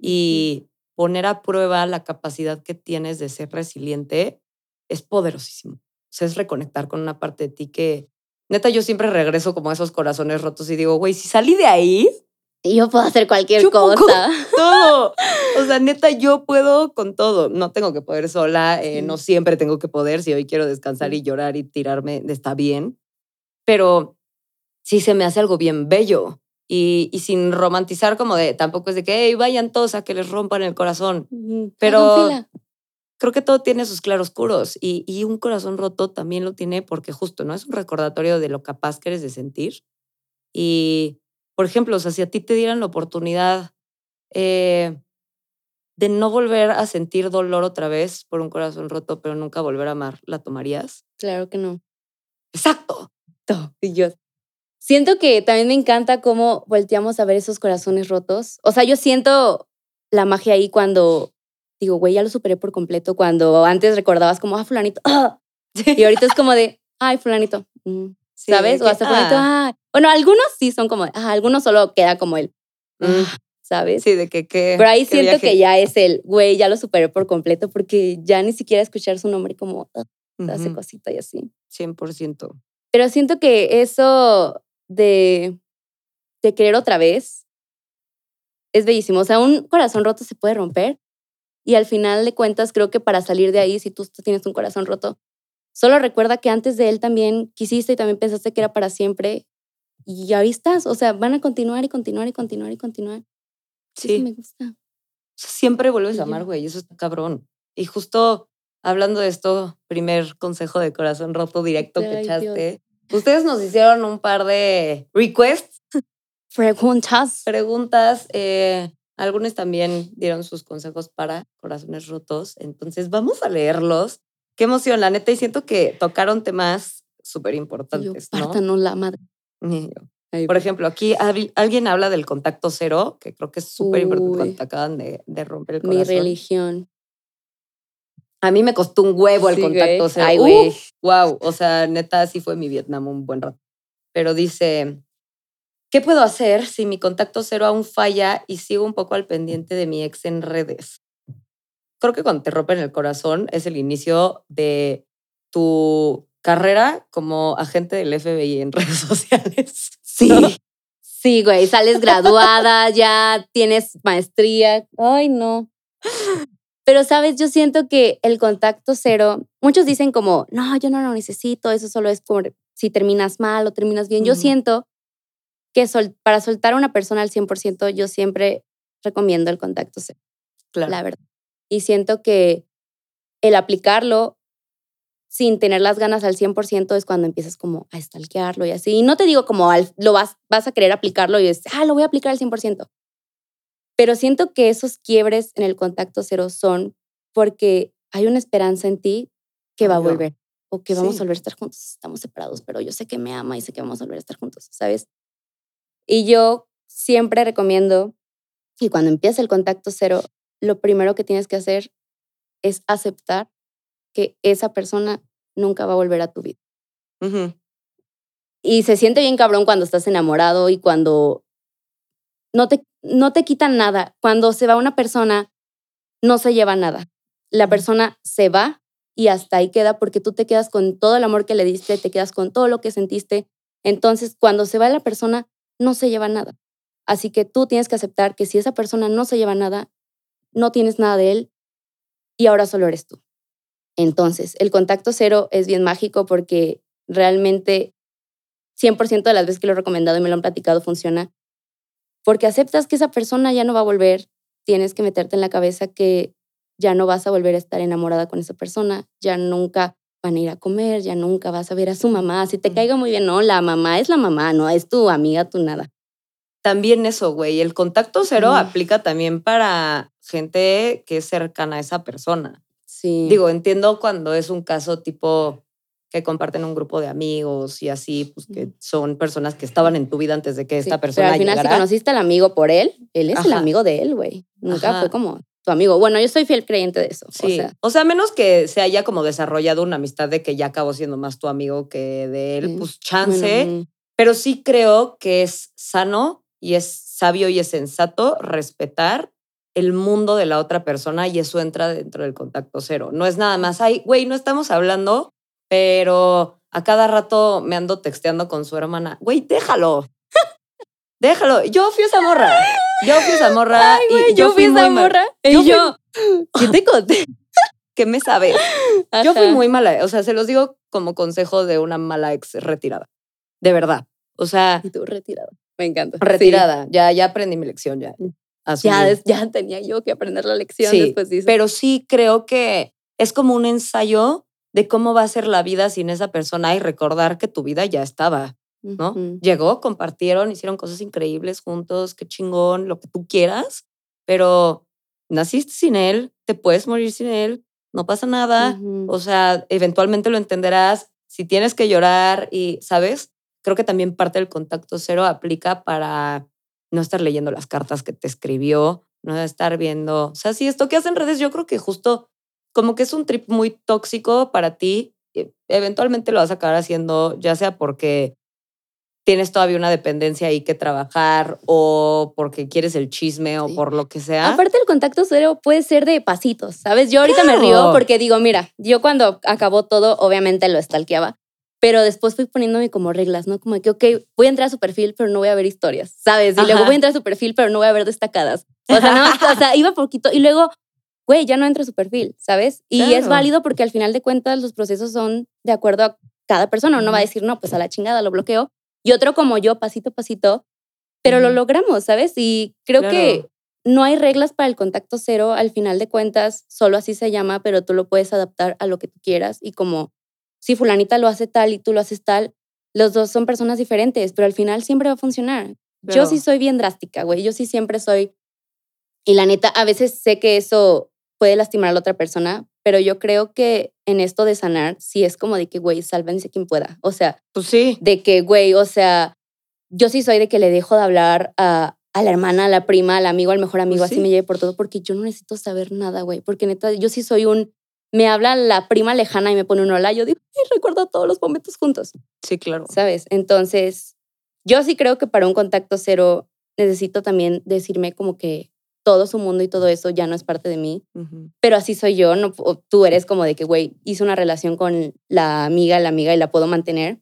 Y poner a prueba la capacidad que tienes de ser resiliente es poderosísimo. O sea, es reconectar con una parte de ti que Neta, yo siempre regreso como a esos corazones rotos y digo, güey, si salí de ahí. Yo puedo hacer cualquier cosa. todo. O sea, neta, yo puedo con todo. No tengo que poder sola, eh, no siempre tengo que poder. Si hoy quiero descansar y llorar y tirarme, está bien. Pero sí se me hace algo bien bello. Y, y sin romantizar como de, tampoco es de que, hey, vayan todos a que les rompan el corazón. Pero creo que todo tiene sus claroscuros y, y un corazón roto también lo tiene porque justo, ¿no? Es un recordatorio de lo capaz que eres de sentir. Y, por ejemplo, o sea, si a ti te dieran la oportunidad eh, de no volver a sentir dolor otra vez por un corazón roto, pero nunca volver a amar, ¿la tomarías? Claro que no. Exacto. Y yo siento que también me encanta cómo volteamos a ver esos corazones rotos. O sea, yo siento la magia ahí cuando digo, güey, ya lo superé por completo. Cuando antes recordabas como, ah, fulanito, ah", y ahorita es como de, ay, fulanito, mm", ¿sabes? o hasta fulanito, ah. Bueno, algunos sí son como, ah, algunos solo queda como el, mm", ¿sabes? Sí, de que, qué. Pero ahí siento que ya es el, güey, ya lo superé por completo porque ya ni siquiera escuchar su nombre como, hace cosita y así. 100%. Pero siento que eso de, de querer otra vez es bellísimo. O sea, un corazón roto se puede romper, y al final de cuentas, creo que para salir de ahí, si tú tienes un corazón roto, solo recuerda que antes de él también quisiste y también pensaste que era para siempre. Y ahí estás. O sea, van a continuar y continuar y continuar y continuar. Sí. me gusta. Siempre vuelves a amar, güey. Eso está cabrón. Y justo hablando de esto, primer consejo de corazón roto directo que echaste. Ustedes nos hicieron un par de requests. Preguntas. Preguntas. Eh, algunos también dieron sus consejos para corazones rotos. Entonces, vamos a leerlos. Qué emoción, la neta. Y siento que tocaron temas súper importantes. ¿no? la madre. Por ejemplo, aquí alguien habla del contacto cero, que creo que es súper importante cuando te acaban de, de, romper el corazón. Mi religión. A mí me costó un huevo el contacto cero. Ay, güey. wow. O sea, neta, sí fue mi Vietnam un buen rato. Pero dice, ¿Qué puedo hacer si mi contacto cero aún falla y sigo un poco al pendiente de mi ex en redes? Creo que cuando te rompen el corazón es el inicio de tu carrera como agente del FBI en redes sociales. Sí. Sí, güey, sales graduada, ya tienes maestría. Ay, no. Pero, sabes, yo siento que el contacto cero, muchos dicen como, no, yo no lo necesito, eso solo es por si terminas mal o terminas bien. Yo siento que para soltar a una persona al 100%, yo siempre recomiendo el contacto cero. Claro. La verdad. Y siento que el aplicarlo sin tener las ganas al 100% es cuando empiezas como a stalkearlo y así. Y no te digo como lo vas, vas a querer aplicarlo y es, ah, lo voy a aplicar al 100%. Pero siento que esos quiebres en el contacto cero son porque hay una esperanza en ti que va a volver o que vamos a volver a estar juntos. Estamos separados, pero yo sé que me ama y sé que vamos a volver a estar juntos, ¿sabes? Y yo siempre recomiendo que cuando empieza el contacto cero, lo primero que tienes que hacer es aceptar que esa persona nunca va a volver a tu vida. Y se siente bien cabrón cuando estás enamorado y cuando no te, no te quitan nada. Cuando se va una persona, no se lleva nada. La persona se va y hasta ahí queda porque tú te quedas con todo el amor que le diste, te quedas con todo lo que sentiste. Entonces, cuando se va la persona, no se lleva nada. Así que tú tienes que aceptar que si esa persona no se lleva nada, no tienes nada de él y ahora solo eres tú. Entonces, el contacto cero es bien mágico porque realmente 100% de las veces que lo he recomendado y me lo han platicado funciona. Porque aceptas que esa persona ya no va a volver, tienes que meterte en la cabeza que ya no vas a volver a estar enamorada con esa persona, ya nunca van a ir a comer, ya nunca vas a ver a su mamá, si te caiga muy bien, no, la mamá es la mamá, no es tu amiga, tu nada. También eso, güey, el contacto cero aplica también para gente que es cercana a esa persona. Sí. Digo, entiendo cuando es un caso tipo que comparten un grupo de amigos y así, pues que son personas que estaban en tu vida antes de que esta persona Pero al final, si conociste al amigo por él, él es el amigo de él, güey. Nunca fue como tu amigo. Bueno, yo soy fiel creyente de eso. Sí. O sea, menos que se haya como desarrollado una amistad de que ya acabó siendo más tu amigo que de él, pues chance. Pero sí creo que es sano y es sabio y es sensato respetar el mundo de la otra persona y eso entra dentro del contacto cero. No es nada más, ay, güey, no estamos hablando pero a cada rato me ando texteando con su hermana, güey, déjalo. Déjalo. Yo fui esa morra. Yo fui esa morra. y yo, fui esa morra. Y yo, ¿qué te conté? ¿Qué me sabes? Yo fui muy mala. O sea, se los digo como consejo de una mala ex retirada. De verdad. O sea. Y tú retirada. Me encanta. Retirada. Ya, ya aprendí mi lección. Ya, ya, ya tenía yo que aprender la lección después de Pero sí creo que es como un ensayo de cómo va a ser la vida sin esa persona y recordar que tu vida ya estaba, ¿no? Llegó, compartieron, hicieron cosas increíbles juntos, qué chingón, lo que tú quieras, pero naciste sin él, te puedes morir sin él, no pasa nada, o sea, eventualmente lo entenderás, si tienes que llorar y, ¿sabes? Creo que también parte del contacto cero aplica para no estar leyendo las cartas que te escribió, no estar viendo, o sea, si esto que hacen redes, yo creo que justo como que es un trip muy tóxico para ti. Eventualmente lo vas a acabar haciendo, ya sea porque tienes todavía una dependencia ahí que trabajar o porque quieres el chisme o por lo que sea. Aparte el contacto cero puede ser de pasitos, ¿sabes? Yo ahorita me río porque digo, mira, yo cuando acabó todo obviamente lo stalkeaba, pero después fui poniéndome como reglas, ¿no? Como que, ok, voy a entrar a su perfil, pero no voy a ver historias, ¿sabes? Y luego voy a entrar a su perfil, pero no voy a ver destacadas. O sea, no, o sea, iba poquito. Y luego güey, ya no entra su perfil, ¿sabes? Y es válido porque al final de cuentas los procesos son de acuerdo a cada persona. Uno va a decir, no, pues a la chingada lo bloqueo. Y otro como yo, pasito a pasito, pero lo logramos, ¿sabes? Y creo que no hay reglas para el contacto cero. Al final de cuentas, solo así se llama, pero tú lo puedes adaptar a lo que tú quieras. Y como si fulanita lo hace tal y tú lo haces tal, los dos son personas diferentes, pero al final siempre va a funcionar. Yo sí soy bien drástica, güey. Yo sí siempre soy... Y la neta, a veces sé que eso puede lastimar a la otra persona, pero yo creo que en esto de sanar, sí es como de que, güey, sálvense quien pueda. O sea, pues sí. De que, güey, o sea, yo sí soy de que le dejo de hablar a, a la hermana, a la prima, al amigo, al mejor pues amigo, así me lleve por todo, porque yo no necesito saber nada, güey. Porque neta, yo sí soy un. Me habla la prima lejana y me pone un hola, yo digo, y recuerdo todos los momentos juntos. Sí, claro. ¿Sabes? Entonces, yo sí creo que para un contacto cero necesito también decirme como que todo su mundo y todo eso ya no es parte de mí. Pero así soy yo, no, tú eres como de que, güey, hice una relación con la amiga, la amiga y la puedo mantener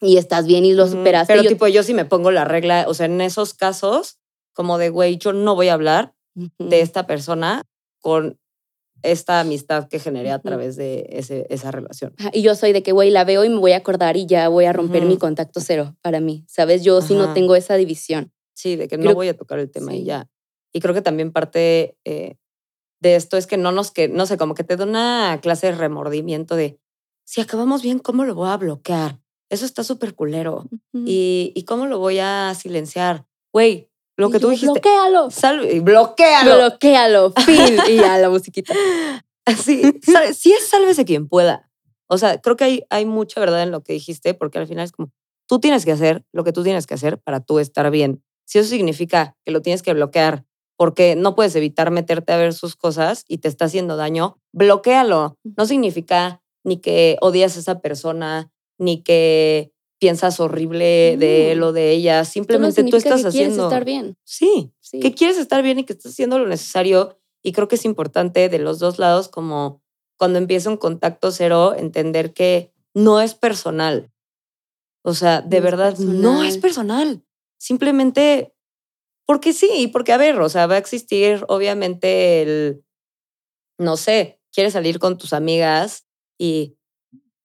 y estás bien y lo superaste. Pero tipo, yo sí me pongo la regla, o sea, en esos casos, como de, güey, yo no voy a hablar de esta persona con esta amistad que generé a través de ese, esa relación. Y yo soy de que, güey, la veo y me voy a acordar y ya voy a romper mi contacto cero para mí, ¿sabes? Yo sí no tengo esa división. Sí, de que no voy a tocar el tema y ya. Y creo que también parte eh, de esto es que no nos, que, no sé, como que te da una clase de remordimiento de, si acabamos bien, ¿cómo lo voy a bloquear? Eso está súper culero. y, y, cómo lo voy a silenciar? Güey, lo que tú dijiste. Bloquéalo. Salve, bloquéalo. Bloquéalo. Fin. y ya la musiquita. Sí, sí es sálvese quien pueda. O sea, creo que hay, hay mucha verdad en lo que dijiste, porque al final es como, tú tienes que hacer lo que tú tienes que hacer para tú estar bien. si eso significa que lo tienes que bloquear porque no puedes evitar meterte a ver sus cosas y te está haciendo daño, bloquealo. No significa ni que odias a esa persona, ni que piensas horrible de él o de ella. Simplemente tú, estás que haciendo. Quieres estar bien. Sí, sí, que quieres estar bien y que estás haciendo lo necesario. Y creo que es importante de los dos lados, como cuando empieza un contacto cero, entender que no es personal. O sea, de verdad, no es personal. Simplemente porque sí, porque a ver, o sea, va a existir obviamente el, no sé, quieres salir con tus amigas y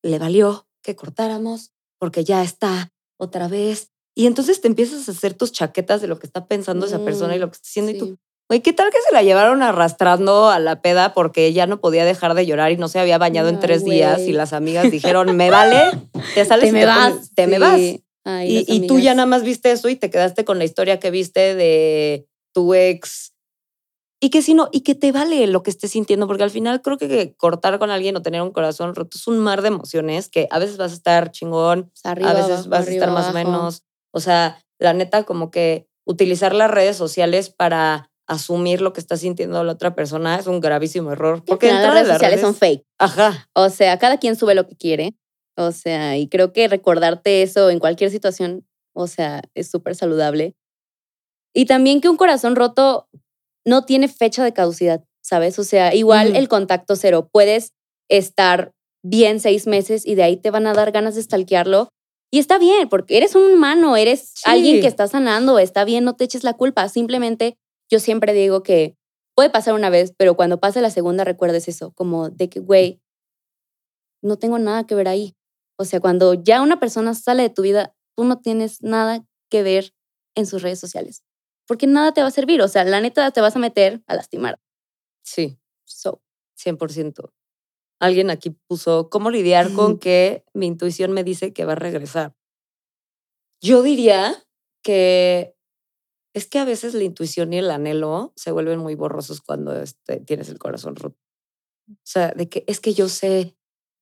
le valió que cortáramos porque ya está otra vez. Y entonces te empiezas a hacer tus chaquetas de lo que está pensando esa persona y lo que está haciendo. Y tú, güey, ¿qué tal que se la llevaron arrastrando a la peda porque ya no podía dejar de llorar y no se había bañado en tres días? Y las amigas dijeron, me vale, te sales te y me vas. te me vas y, tú ya nada más viste eso y te quedaste con la historia que viste de tu ex. Y que si no, y que te vale lo que estés sintiendo, porque al final creo que cortar con alguien o tener un corazón roto es un mar de emociones que a veces vas a estar chingón, a veces vas a estar más o menos. O sea, la neta, como que utilizar las redes sociales para asumir lo que está sintiendo la otra persona es un gravísimo error. Porque las redes sociales son fake. Ajá. O sea, cada quien sube lo que quiere. O sea, y creo que recordarte eso en cualquier situación, o sea, es súper saludable. Y también que un corazón roto no tiene fecha de caducidad, ¿sabes? O sea, igual el contacto cero, puedes estar bien seis meses y de ahí te van a dar ganas de stalkearlo. Y está bien, porque eres un humano, eres alguien que está sanando, está bien, no te eches la culpa. Simplemente yo siempre digo que puede pasar una vez, pero cuando pase la segunda recuerdes eso, como de que, güey, no tengo nada que ver ahí. O sea, cuando ya una persona sale de tu vida, tú no tienes nada que ver en sus redes sociales. Porque nada te va a servir. O sea, la neta te vas a meter a lastimar. Sí. So. 100%. Alguien aquí puso, ¿cómo lidiar con que mi intuición me dice que va a regresar? Yo diría que es que a veces la intuición y el anhelo se vuelven muy borrosos cuando este, tienes el corazón roto. O sea, de que es que yo sé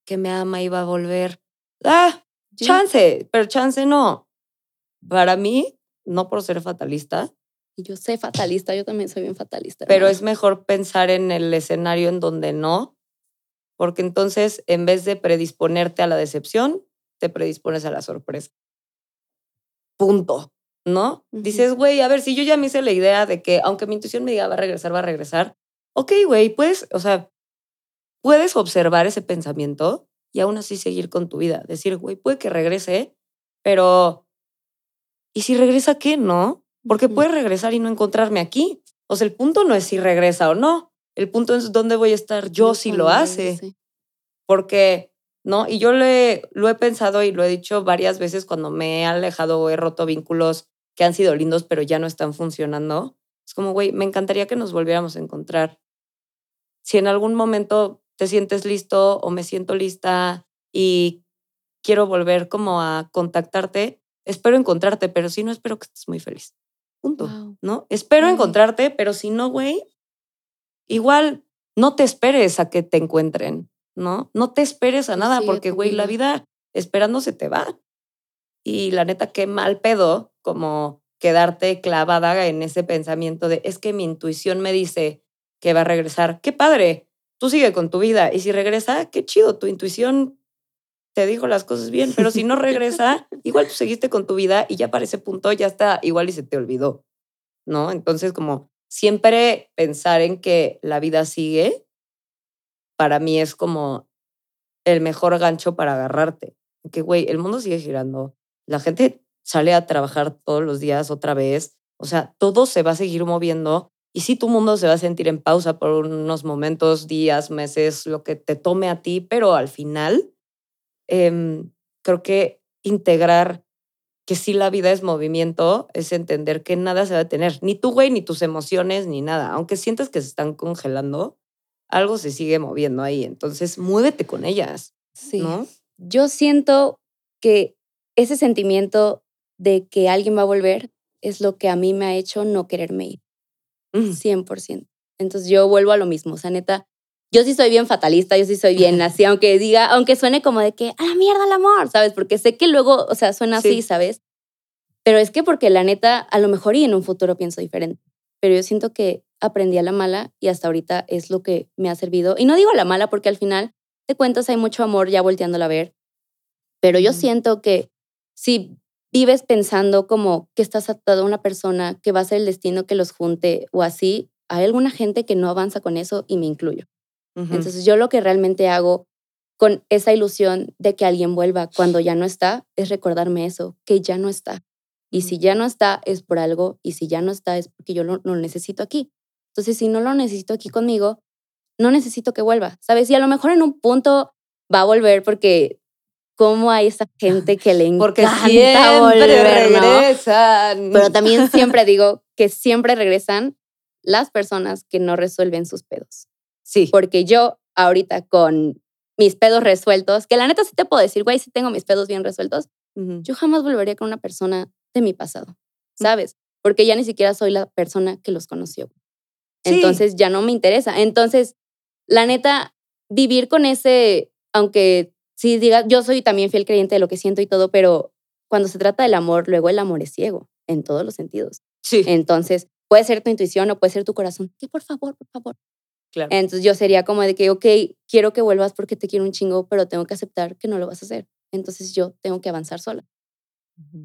que me ama y va a volver, ah, chance, pero chance no. Para mí, no por ser fatalista. Yo sé fatalista, yo también soy bien fatalista. Pero es mejor pensar en el escenario en donde no, porque entonces en vez de predisponerte a la decepción, te predispones a la sorpresa. Punto. ¿No? Dices, güey, a ver, si yo ya me hice la idea de que aunque mi intuición me diga va a regresar, va a regresar, ok, güey, puedes, o sea, puedes observar ese pensamiento y aún así seguir con tu vida. Decir, güey, puede que regrese, pero ¿y si regresa qué? No, porque puede regresar y no encontrarme aquí. O sea, el punto no es si regresa o no. El punto es dónde voy a estar yo si lo hace. Porque, ¿no? Y yo le, lo he pensado y lo he dicho varias veces cuando me he alejado o he roto vínculos que han sido lindos, pero ya no están funcionando. Es como, güey, me encantaría que nos volviéramos a encontrar. Si en algún momento te sientes listo o me siento lista y quiero volver como a contactarte, espero encontrarte, pero si no, espero que estés muy feliz. Punto. ¿No? Espero encontrarte, pero si no, güey, igual no te esperes a que te encuentren, ¿no? No te esperes a nada, porque, güey, la vida esperando se te va. Y la neta, qué mal pedo como quedarte clavada en ese pensamiento de es que mi intuición me dice que va a regresar. Qué padre, tú sigue con tu vida. Y si regresa, qué chido, tu intuición te dijo las cosas bien, pero si no regresa, igual tú seguiste con tu vida y ya para ese punto ya está igual y se te olvidó, ¿no? Entonces, como siempre pensar en que la vida sigue, para mí es como el mejor gancho para agarrarte. Que, güey, el mundo sigue girando. La gente sale a trabajar todos los días otra vez. O sea, todo se va a seguir moviendo y sí, tu mundo se va a sentir en pausa por unos momentos, días, meses, lo que te tome a ti, pero al final em, creo que integrar que sí la vida es movimiento es entender que nada se va a tener, ni tu güey, ni tus emociones, ni nada. Aunque sientas que se están congelando, algo se sigue moviendo ahí. Entonces, muévete con ellas. Sí. ¿no? Yo siento que ese sentimiento de que alguien va a volver es lo que a mí me ha hecho no quererme ir. 100%. Entonces yo vuelvo a lo mismo, o sea, neta, yo sí soy bien fatalista, yo sí soy bien así, aunque diga, aunque suene como de que, a la mierda el amor, ¿sabes? Porque sé que luego, o sea, suena así, ¿sabes? Pero es que porque la neta, a lo mejor y en un futuro pienso diferente. Pero yo siento que aprendí a la mala y hasta ahorita es lo que me ha servido. Y no digo a la mala porque al final de cuentas hay mucho amor ya volteándola a ver. Pero yo siento que si vives pensando como que estás atado a una persona, que va a ser el destino que los junte o así, hay alguna gente que no avanza con eso y me incluyo. Entonces yo lo que realmente hago con esa ilusión de que alguien vuelva cuando ya no está es recordarme eso, que ya no está. Y si ya no está es por algo y si ya no está es porque yo no lo necesito aquí. Entonces si no lo necesito aquí conmigo, no necesito que vuelva, ¿sabes? Y a lo mejor en un punto va a volver porque cómo hay esa gente que le encanta Porque siempre volver, ¿no? regresan. Pero también siempre digo que siempre regresan las personas que no resuelven sus pedos. sí. Porque yo ahorita con mis pedos resueltos, que la neta sí te puedo decir, güey, sí tengo mis pedos bien resueltos, yo jamás volvería con una persona de mi pasado, ¿sabes? Porque ya ni siquiera soy la persona que los conoció. Sí. Entonces ya no me interesa. Entonces, la neta, vivir con ese, aunque sí diga, yo soy también fiel creyente de lo que siento y todo, pero cuando se trata del amor, luego el amor es ciego en todos los sentidos. Sí, Entonces, puede ser tu intuición o puede ser tu corazón. Que por favor, por favor. claro. Entonces yo sería como de que, ok, quiero que vuelvas porque te quiero un chingo, pero tengo que aceptar que no lo vas a hacer. Entonces yo tengo que avanzar sola.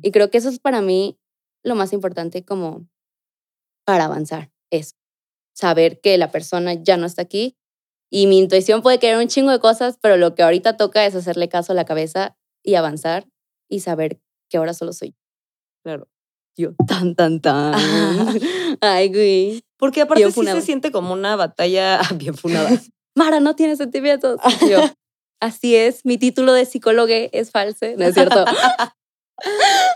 Y creo que eso es para mí lo más importante como para avanzar. Es saber que la persona ya no está aquí y mi intuición puede querer un chingo de cosas, pero lo que ahorita toca es hacerle caso a la cabeza y avanzar y saber que ahora solo soy Claro. yo. Tan, tan, tan. Ay, güey. Porque aparte Bien sí funada. se siente como una batalla bien funada. Mara no tiene sentimientos. Yo, así es, mi título de psicólogo es falso, ¿no es cierto?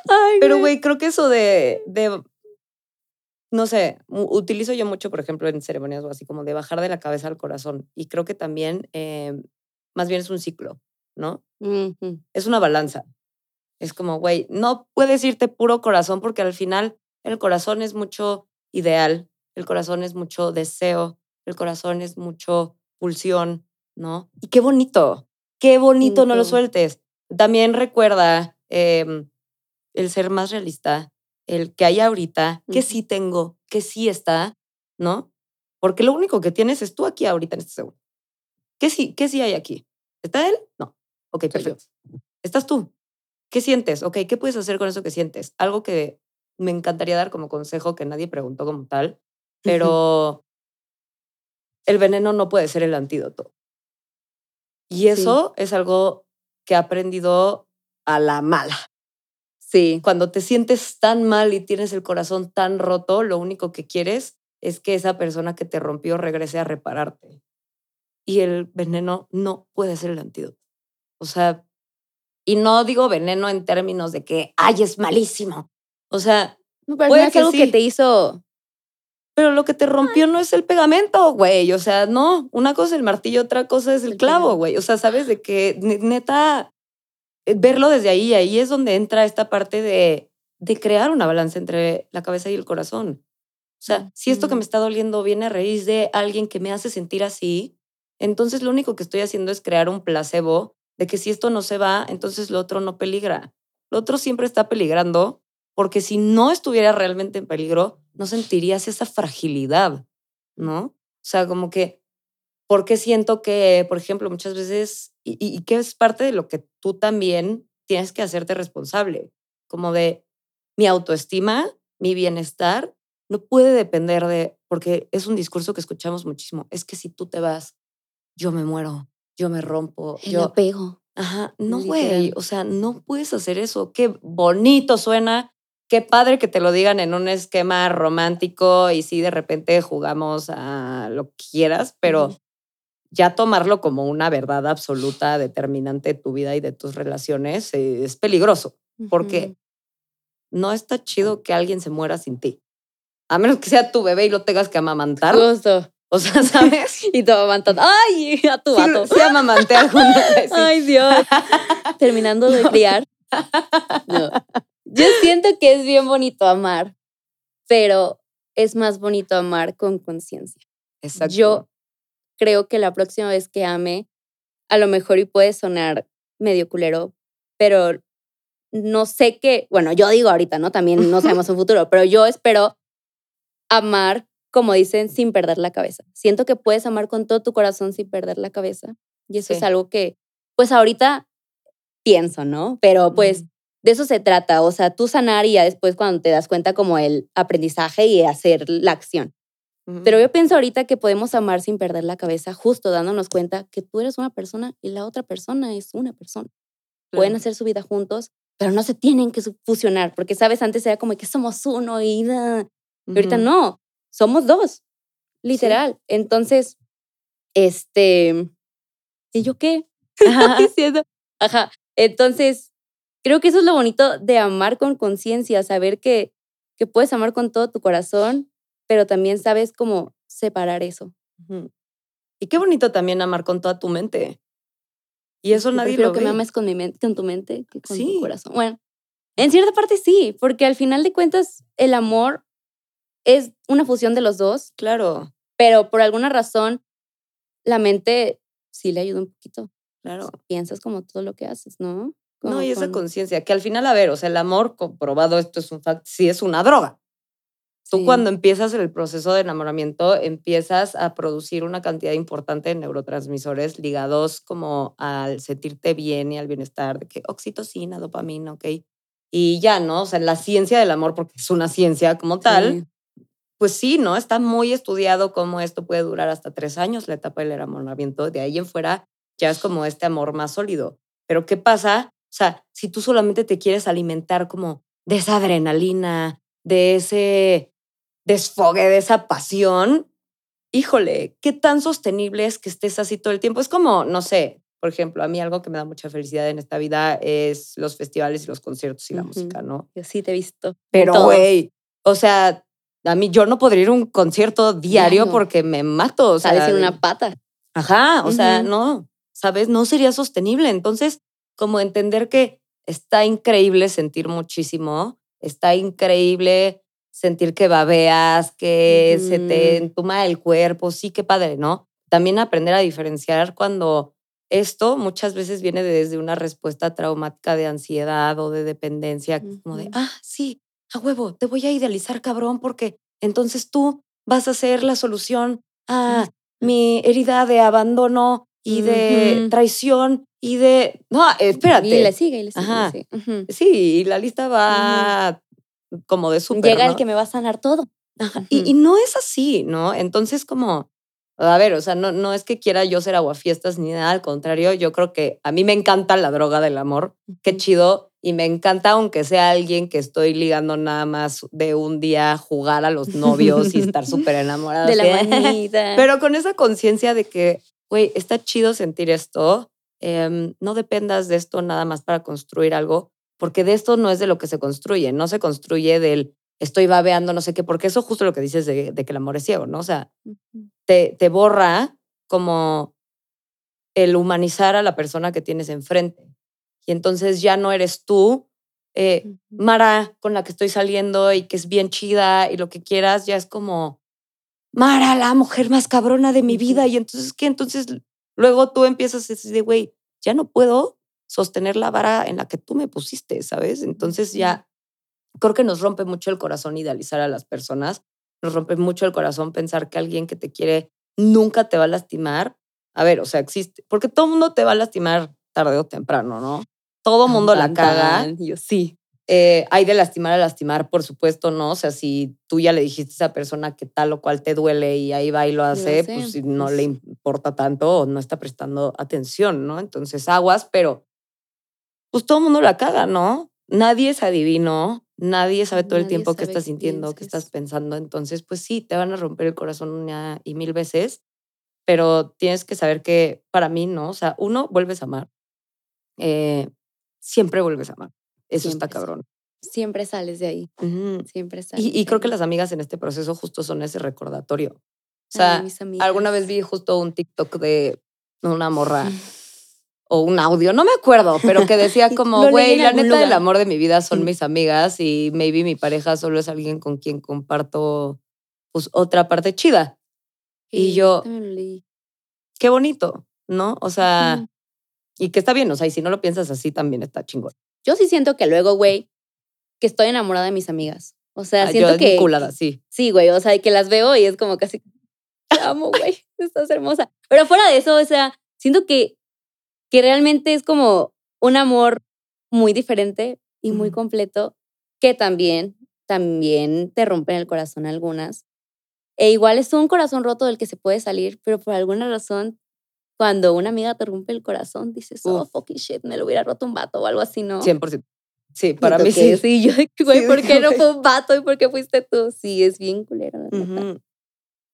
Ay, Pero, güey, creo que eso de, de, no sé, utilizo yo mucho, por ejemplo, en ceremonias o así, como de bajar de la cabeza al corazón. Y creo que también, eh, más bien es un ciclo, ¿no? Es una balanza. Es como, güey, no puedes irte puro corazón porque al final el corazón es mucho ideal, el corazón es mucho deseo, el corazón es mucho pulsión, ¿no? Y qué bonito, qué bonito, no lo sueltes. También recuerda em, el ser más realista, el que hay ahorita, que sí tengo, que sí está, ¿no? Porque lo único que tienes es tú aquí ahorita en este segundo. ¿Qué sí, qué sí hay aquí? ¿Está él? No. Ok, perfecto. Estás tú. ¿Qué sientes? Ok, ¿qué puedes hacer con eso que sientes? Algo que me encantaría dar como consejo que nadie preguntó como tal, pero el veneno no puede ser el antídoto. Y eso es algo que he aprendido a la mala. Sí. Cuando te sientes tan mal y tienes el corazón tan roto, lo único que quieres es que esa persona que te rompió regrese a repararte. Y el veneno no puede ser el antídoto. O sea, y no digo veneno en términos de que, ay, es malísimo. O sea, No, pero Puede es que algo que te hizo. pero lo que te rompió no es el pegamento, güey. O sea, no, una cosa es el martillo, otra cosa es el clavo, güey. O sea, sabes de que ne- neta, verlo desde ahí, ahí es donde entra esta parte de, de crear una balanza entre la cabeza y el corazón. O sea, si esto que me está doliendo viene a raíz de alguien que me hace sentir así, entonces lo único que estoy haciendo es crear un placebo de que si esto no se va, entonces lo otro no peligra. Lo otro siempre está peligrando porque si no estuviera realmente en peligro, no sentirías esa fragilidad, ¿no? O sea, como que, porque siento que, por ejemplo, muchas veces, y, y- que es parte de lo que tú también tienes que hacerte responsable, como de mi autoestima, mi bienestar, no puede depender de, porque es un discurso que escuchamos muchísimo, es que si tú te vas, yo me muero, yo me rompo, El yo... apego. Ajá, no, güey, o sea, no puedes hacer eso. Qué bonito suena, qué padre que te lo digan en un esquema romántico y sí, de repente jugamos a lo que quieras, pero. Ya tomarlo como una verdad absoluta, determinante de tu vida y de tus relaciones eh, es peligroso, porque no está chido que alguien se muera sin ti. A menos que sea tu bebé y lo tengas que amamantar. Justo. O sea, ¿sabes? Y te aguantando. ¡Ay! A tu vato. sí amamanté alguna vez. Ay, Dios. Terminando de criar. No. Yo siento que es bien bonito amar, pero es más bonito amar con conciencia. Exacto. Yo creo que la próxima vez que ame, a lo mejor y puede sonar medio culero, pero no sé qué, bueno, yo digo ahorita, ¿no? También no sabemos un futuro, pero yo espero amar, como dicen, sin perder la cabeza. Siento que puedes amar con todo tu corazón sin perder la cabeza. Y eso es algo que, pues ahorita pienso, ¿no? Pero pues de eso se trata, o sea, tú sanar y ya después cuando te das cuenta como el aprendizaje y hacer la acción. Pero yo pienso ahorita que podemos amar sin perder la cabeza, justo dándonos cuenta que tú eres una persona y la otra persona es una persona. Pueden hacer su vida juntos, pero no se tienen que fusionar, porque sabes, antes era como que somos uno y, ahorita no, somos dos, literal. Entonces, este, ¿y yo qué? Ajá. diciendo? Ajá. Entonces, creo que eso es lo bonito de amar con conciencia, saber que, que puedes amar con todo tu corazón, pero también sabes cómo separar eso. Y qué bonito también amar con toda tu mente. Y eso nadie lo que me ames con, mi mente, con tu mente que con tu corazón. Bueno, en cierta parte sí, porque al final de cuentas el amor es una fusión de los dos. Claro. Pero por alguna razón la mente sí le ayuda un poquito. Claro. Piensas como todo lo que haces, ¿no? no, y esa conciencia, que al final, a ver, o sea, el amor comprobado, esto es un fact, sí es una droga. Tú cuando empiezas el proceso de enamoramiento, empiezas a producir una cantidad importante de neurotransmisores ligados como al sentirte bien y al bienestar, de que oxitocina, dopamina, ok. Y ya, ¿no? O sea, la ciencia del amor, porque es una ciencia como tal, pues sí, ¿no? Está muy estudiado cómo esto puede durar hasta tres años, la etapa del enamoramiento. De ahí en fuera ya es como este amor más sólido. Pero ¿qué pasa o sea, si tú solamente te quieres alimentar como de esa adrenalina, de ese desfogue, de esa pasión, híjole, ¿qué tan sostenible es que estés así todo el tiempo? Es como, no sé, por ejemplo, a mí algo que me da mucha felicidad en esta vida es los festivales y los conciertos y la música, ¿no? Yo sí te he visto. Pero, güey, o sea, a mí yo no podría ir a un concierto diario porque me mato. O sea, en una pata. Ajá, o sea, no, ¿sabes? No sería sostenible. Entonces, como entender que está increíble sentir muchísimo, está increíble sentir que babeas, que se te entuma el cuerpo, sí, qué padre, ¿no? También aprender a diferenciar cuando esto muchas veces viene desde una respuesta traumática de ansiedad o de dependencia, como de, ah, sí, a huevo, te voy a idealizar, cabrón, porque entonces tú vas a ser la solución a mi herida de abandono y de traición y de, no, espérate. Y le sigue, y le sigue. Sí. y la lista va como de súper. Llega el que me va a sanar todo. y, y, no es así, ¿no? Entonces, como, a ver, o sea, no, no es que quiera yo ser aguafiestas ni nada, al contrario, yo creo que a mí me encanta la droga del amor, qué chido, y me encanta aunque sea alguien que estoy ligando nada más de un día jugar a los novios y estar súper enamorada. De la manita. Pero con esa conciencia de que, güey, está chido sentir esto, Em, no dependas de esto nada más para construir algo, porque de esto no es de lo que se construye, no se construye del estoy babeando, no sé qué, porque eso justo lo que dices de, que el amor es ciego, ¿no? O sea, te, te borra como el humanizar a la persona que tienes enfrente. Y entonces ya no eres tú, eh, Mara, con la que estoy saliendo y que es bien chida y lo que quieras, ya es como, Mara, la mujer más cabrona de mi vida. Y entonces, ¿qué? Entonces Luego tú empiezas a decir, güey, ya no puedo sostener la vara en la que tú me pusiste, ¿sabes? Entonces ya creo que nos rompe mucho el corazón idealizar a las personas, nos rompe mucho el corazón pensar que alguien que te quiere nunca te va a lastimar. A ver, o sea, existe, porque todo mundo te va a lastimar tarde o temprano, ¿no? Todo mundo la caga. Yo sí. Eh, hay de lastimar a lastimar, por supuesto, ¿no? O sea, si tú ya le dijiste a esa persona que tal o cual te duele y ahí va y lo hace, pues no le pues importa tanto o no está prestando atención, ¿no? Entonces aguas, pero pues todo el mundo la caga, ¿no? Nadie es adivino, nadie sabe todo el tiempo qué estás sintiendo, qué estás pensando. Entonces, pues sí, te van a romper el corazón una y mil veces, pero tienes que saber que para mí, ¿no? O sea, uno, vuelves a amar. Eh, siempre vuelves a amar. Eso está cabrón. Siempre sales de ahí. Siempre sales. Y, creo que las amigas en este proceso justo son ese recordatorio. O sea, alguna vez vi justo un TikTok de una morra o un audio, no me acuerdo, pero que decía como, güey, la neta del amor de mi vida son mis amigas y maybe mi pareja solo es alguien con quien comparto pues otra parte chida. y yo, qué bonito, ¿no? O sea, y que está bien, o sea, y si no lo piensas así también está chingón. Yo sí siento que luego, güey, que estoy enamorada de mis amigas. O sea, Ah, siento yo que... sí. Sí, güey, o sea, que las veo y es como casi, te amo, güey, estás hermosa. Pero fuera de eso, o sea, siento que, que realmente es como un amor muy diferente y muy completo, que también, también te rompen el corazón algunas. E igual es un corazón roto del que se puede salir, pero por alguna razón, cuando una amiga te rompe el corazón, dices, oh, Uf. fucking shit, me lo hubiera roto un vato o algo así, ¿no? 100%. Sí, para mí sí. Sí, yo, güey, Sí, ¿por qué no fue un vato y por qué fuiste tú? Sí, es bien culero, la neta. Ujú.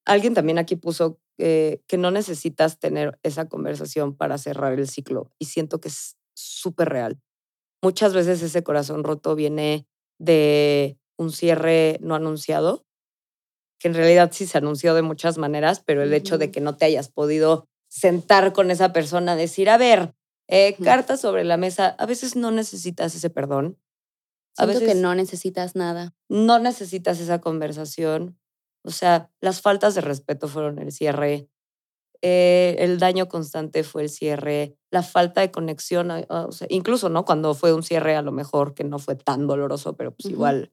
Alguien también aquí puso eh, que no necesitas tener esa conversación para cerrar el ciclo y siento que es súper real. Muchas veces ese corazón roto viene de un cierre no anunciado, que en realidad sí se anunció de muchas maneras, pero el hecho de que no te hayas podido sentar con esa persona, decir, a ver, eh, cartas sobre la mesa, a veces no necesitas ese perdón, a Siento que veces no necesitas nada. no necesitas esa conversación. O sea, las faltas de respeto fueron el cierre, eh, el daño constante fue el cierre, la falta de conexión, o sea, incluso, ¿no? Cuando fue un cierre a lo mejor que no fue tan doloroso, pero pues igual,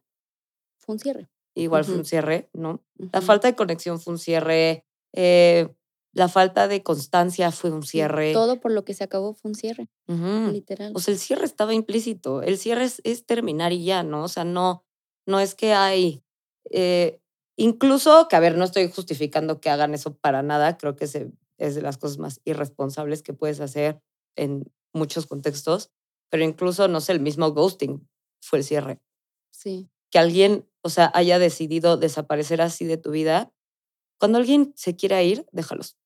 Fue un cierre. igual fue un cierre, ¿no? La falta de conexión fue un cierre, eh, la falta de constancia fue un cierre. Todo por lo que se acabó fue un cierre, literal. O sea, el cierre estaba implícito. El cierre es, es terminar y ya, ¿no? O sea, no, no es que hay. eh, incluso, que a ver, no estoy justificando que hagan eso para nada. Creo que se- es de las cosas más irresponsables que puedes hacer en muchos contextos. Pero incluso, no sé, el mismo ghosting fue el cierre. sí. Que alguien, o sea, haya decidido desaparecer así de tu vida. Cuando alguien se quiera ir, déjalos.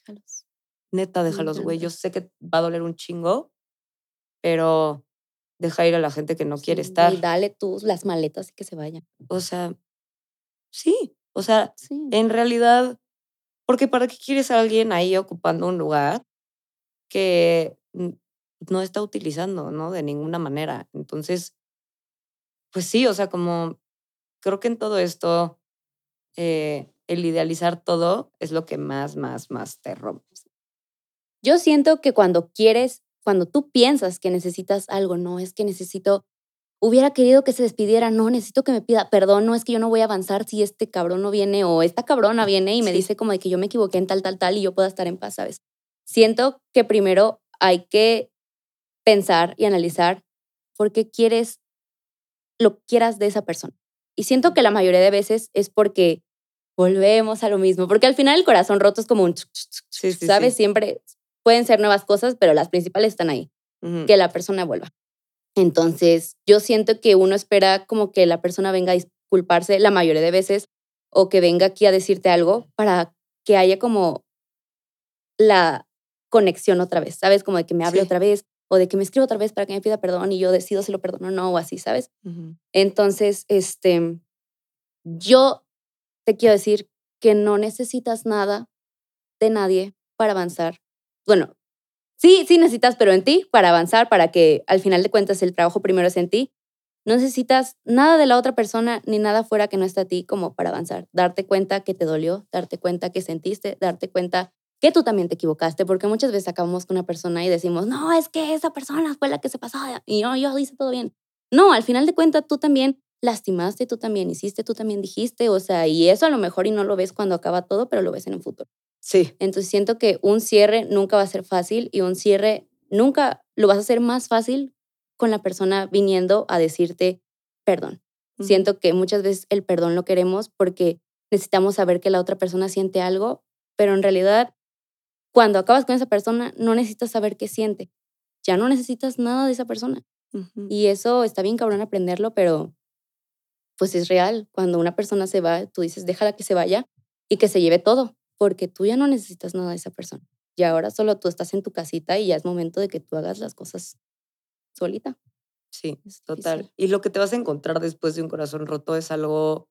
Déjalos. Neta, déjalos, güey. Yo sé que va a doler un chingo, pero deja ir a la gente que no quiere Sí, estar. Y dale tú las maletas y que se vayan. O sea, sí. O sea, Sí. en realidad, porque ¿para qué quieres a alguien ahí ocupando un lugar que no está utilizando, ¿no? De ninguna manera. Entonces, pues sí, o sea, como creo que en todo esto, eh, el idealizar todo es lo que más, más, más te rompe. Yo siento que cuando quieres, cuando tú piensas que necesitas algo, no es que necesito, hubiera querido que se despidiera, no, necesito que me pida perdón, no es que yo no voy a avanzar si este cabrón no viene o esta cabrona viene y me Sí. dice como de que yo me equivoqué en tal, tal, tal y yo pueda estar en paz, ¿sabes? Siento que primero hay que pensar y analizar por qué quieres lo que quieras de esa persona. Y siento que la mayoría de veces es porque volvemos a lo mismo, porque al final el corazón roto es como un, Sí, sí, ¿sabes? Siempre pueden ser nuevas cosas, pero las principales están ahí, que la persona vuelva. Entonces, yo siento que uno espera como que la persona venga a disculparse la mayoría de veces o que venga aquí a decirte algo para que haya como la conexión otra vez, ¿sabes? Como de que me hable Sí. otra vez o de que me escriba otra vez para que me pida perdón y yo decido si lo perdono o no o así, ¿sabes? Entonces, este, yo te quiero decir que no necesitas nada de nadie para avanzar. Bueno, sí, sí necesitas, pero en ti para avanzar, para que al final de cuentas el trabajo primero es en ti. No necesitas nada de la otra persona ni nada fuera que no está a ti como para avanzar. Darte cuenta que te dolió, darte cuenta que sentiste, darte cuenta que tú también te equivocaste, porque muchas veces acabamos con una persona y decimos, no, es que esa persona fue la que se pasó y yo, yo hice todo bien. No, al final de cuentas tú también lastimaste, tú también hiciste, tú también dijiste, o sea, y eso a lo mejor y no lo ves cuando acaba todo, pero lo ves en un futuro. Sí, Entonces siento que un cierre nunca va a ser fácil y un cierre nunca lo vas a hacer más fácil con la persona viniendo a decirte perdón. Siento que muchas veces el perdón lo queremos porque necesitamos saber que la otra persona siente algo, pero en realidad cuando acabas con esa persona no necesitas saber qué siente. Ya no necesitas nada de esa persona. Y eso está bien cabrón aprenderlo, pero pues es real. Cuando una persona se va, tú dices, déjala que se vaya y que se lleve todo, porque tú ya no necesitas nada de esa persona. Y ahora solo tú estás en tu casita y ya es momento de que tú hagas las cosas solita. Sí, Es total. difícil. Y lo que te vas a encontrar después de un corazón roto es algo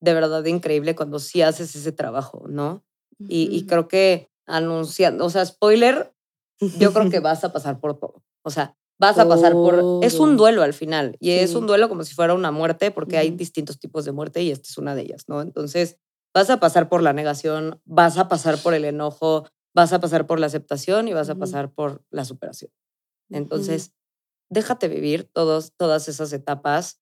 de verdad increíble cuando sí haces ese trabajo, ¿no? Y, creo que anunciando, o sea, spoiler, yo creo que vas a pasar por todo. O sea, vas a pasar por... Es un duelo al final y es un duelo como si fuera una muerte porque hay distintos tipos de muerte y esta es una de ellas, ¿no? Entonces, vas a pasar por la negación, vas a pasar por el enojo, vas a pasar por la aceptación y vas a pasar por la superación. Entonces, déjate vivir todos, todas esas etapas.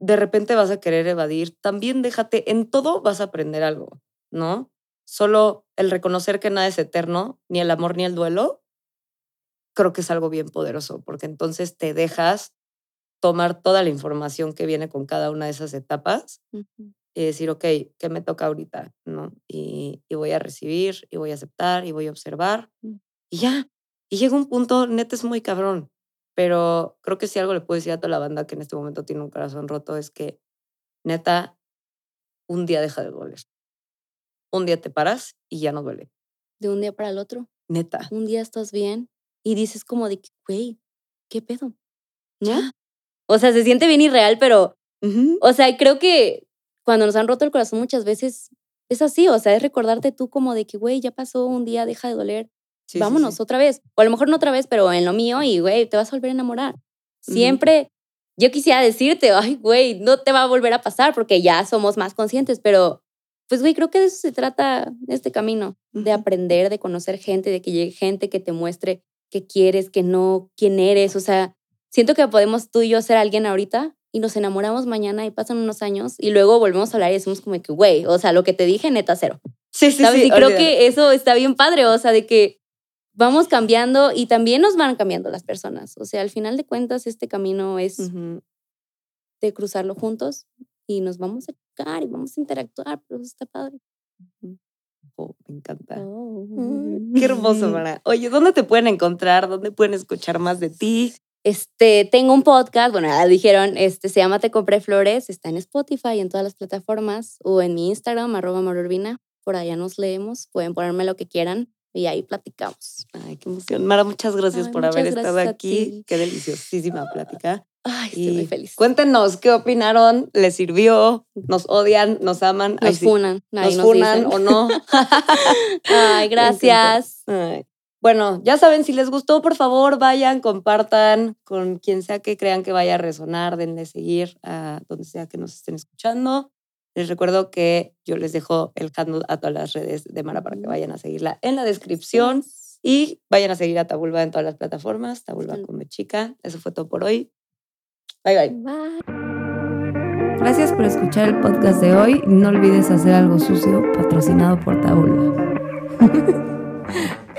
De repente vas a querer evadir. También déjate, en todo vas a aprender algo, ¿no? Solo el reconocer que nada es eterno, ni el amor ni el duelo, creo que es algo bien poderoso, porque entonces te dejas tomar toda la información que viene con cada una de esas etapas y decir, ok, ¿qué me toca ahorita? ¿No? Y, voy a recibir, y voy a aceptar, y voy a observar, mm. y ya. Y llega un punto, neta es muy cabrón, pero creo que si algo le puedo decir a toda la banda que en este momento tiene un corazón roto es que, neta, un día deja de doler. Un día te paras y ya no duele. De un día para el otro. Neta. Un día estás bien y dices como de, güey, ¿qué pedo? ¿No? O sea, se siente bien irreal, pero, o sea, creo que cuando nos han roto el corazón muchas veces es así, o sea, es recordarte tú como de que, güey, ya pasó un día, deja de doler, vámonos otra vez. O a lo mejor no otra vez, pero en lo mío y, güey, te vas a volver a enamorar. Siempre, yo quisiera decirte, ay, güey, no te va a volver a pasar porque ya somos más conscientes, pero pues, güey, creo que de eso se trata este camino, de aprender, de conocer gente, de que llegue gente que te muestre qué quieres, qué no, quién eres. O sea, siento que podemos tú y yo ser alguien ahorita y nos enamoramos mañana y pasan unos años y luego volvemos a hablar y decimos como que, güey, o sea, lo que te dije, neta, cero. Sí, sí, sí. Y creo que eso está bien padre, o sea, de que vamos cambiando y también nos van cambiando las personas. O sea, al final de cuentas, este camino es de cruzarlo juntos y nos vamos a tocar y vamos a interactuar, pero está padre. Oh, me encanta. Oh. Qué hermoso, Mara. Oye, ¿dónde te pueden encontrar? ¿Dónde pueden escuchar más de ti? Este, tengo un podcast, bueno, ya dijeron, este, se llama Te Compré Flores, está en Spotify, en todas las plataformas, o en mi Instagram, arroba marurbina, por allá nos leemos, pueden ponerme lo que quieran y ahí platicamos. Ay, qué emoción. Mara, muchas gracias por haber estado aquí. Qué deliciosísima plática. Ay, estoy muy feliz. Cuéntenos qué opinaron, les sirvió, nos odian, nos aman. Nos funan. nos, funan o no. Ay, gracias. Bueno, ya saben, si les gustó, por favor, vayan, compartan con quien sea que crean que vaya a resonar, denle seguir a donde sea que nos estén escuchando. Les recuerdo que yo les dejo el handle a todas las redes de Mara para que vayan a seguirla en la descripción y vayan a seguir a Tabulba en todas las plataformas, Tabulba como chica. Eso fue todo por hoy. Bye bye. Bye. Gracias por escuchar el podcast de hoy. No olvides hacer algo sucio patrocinado por Tabulba.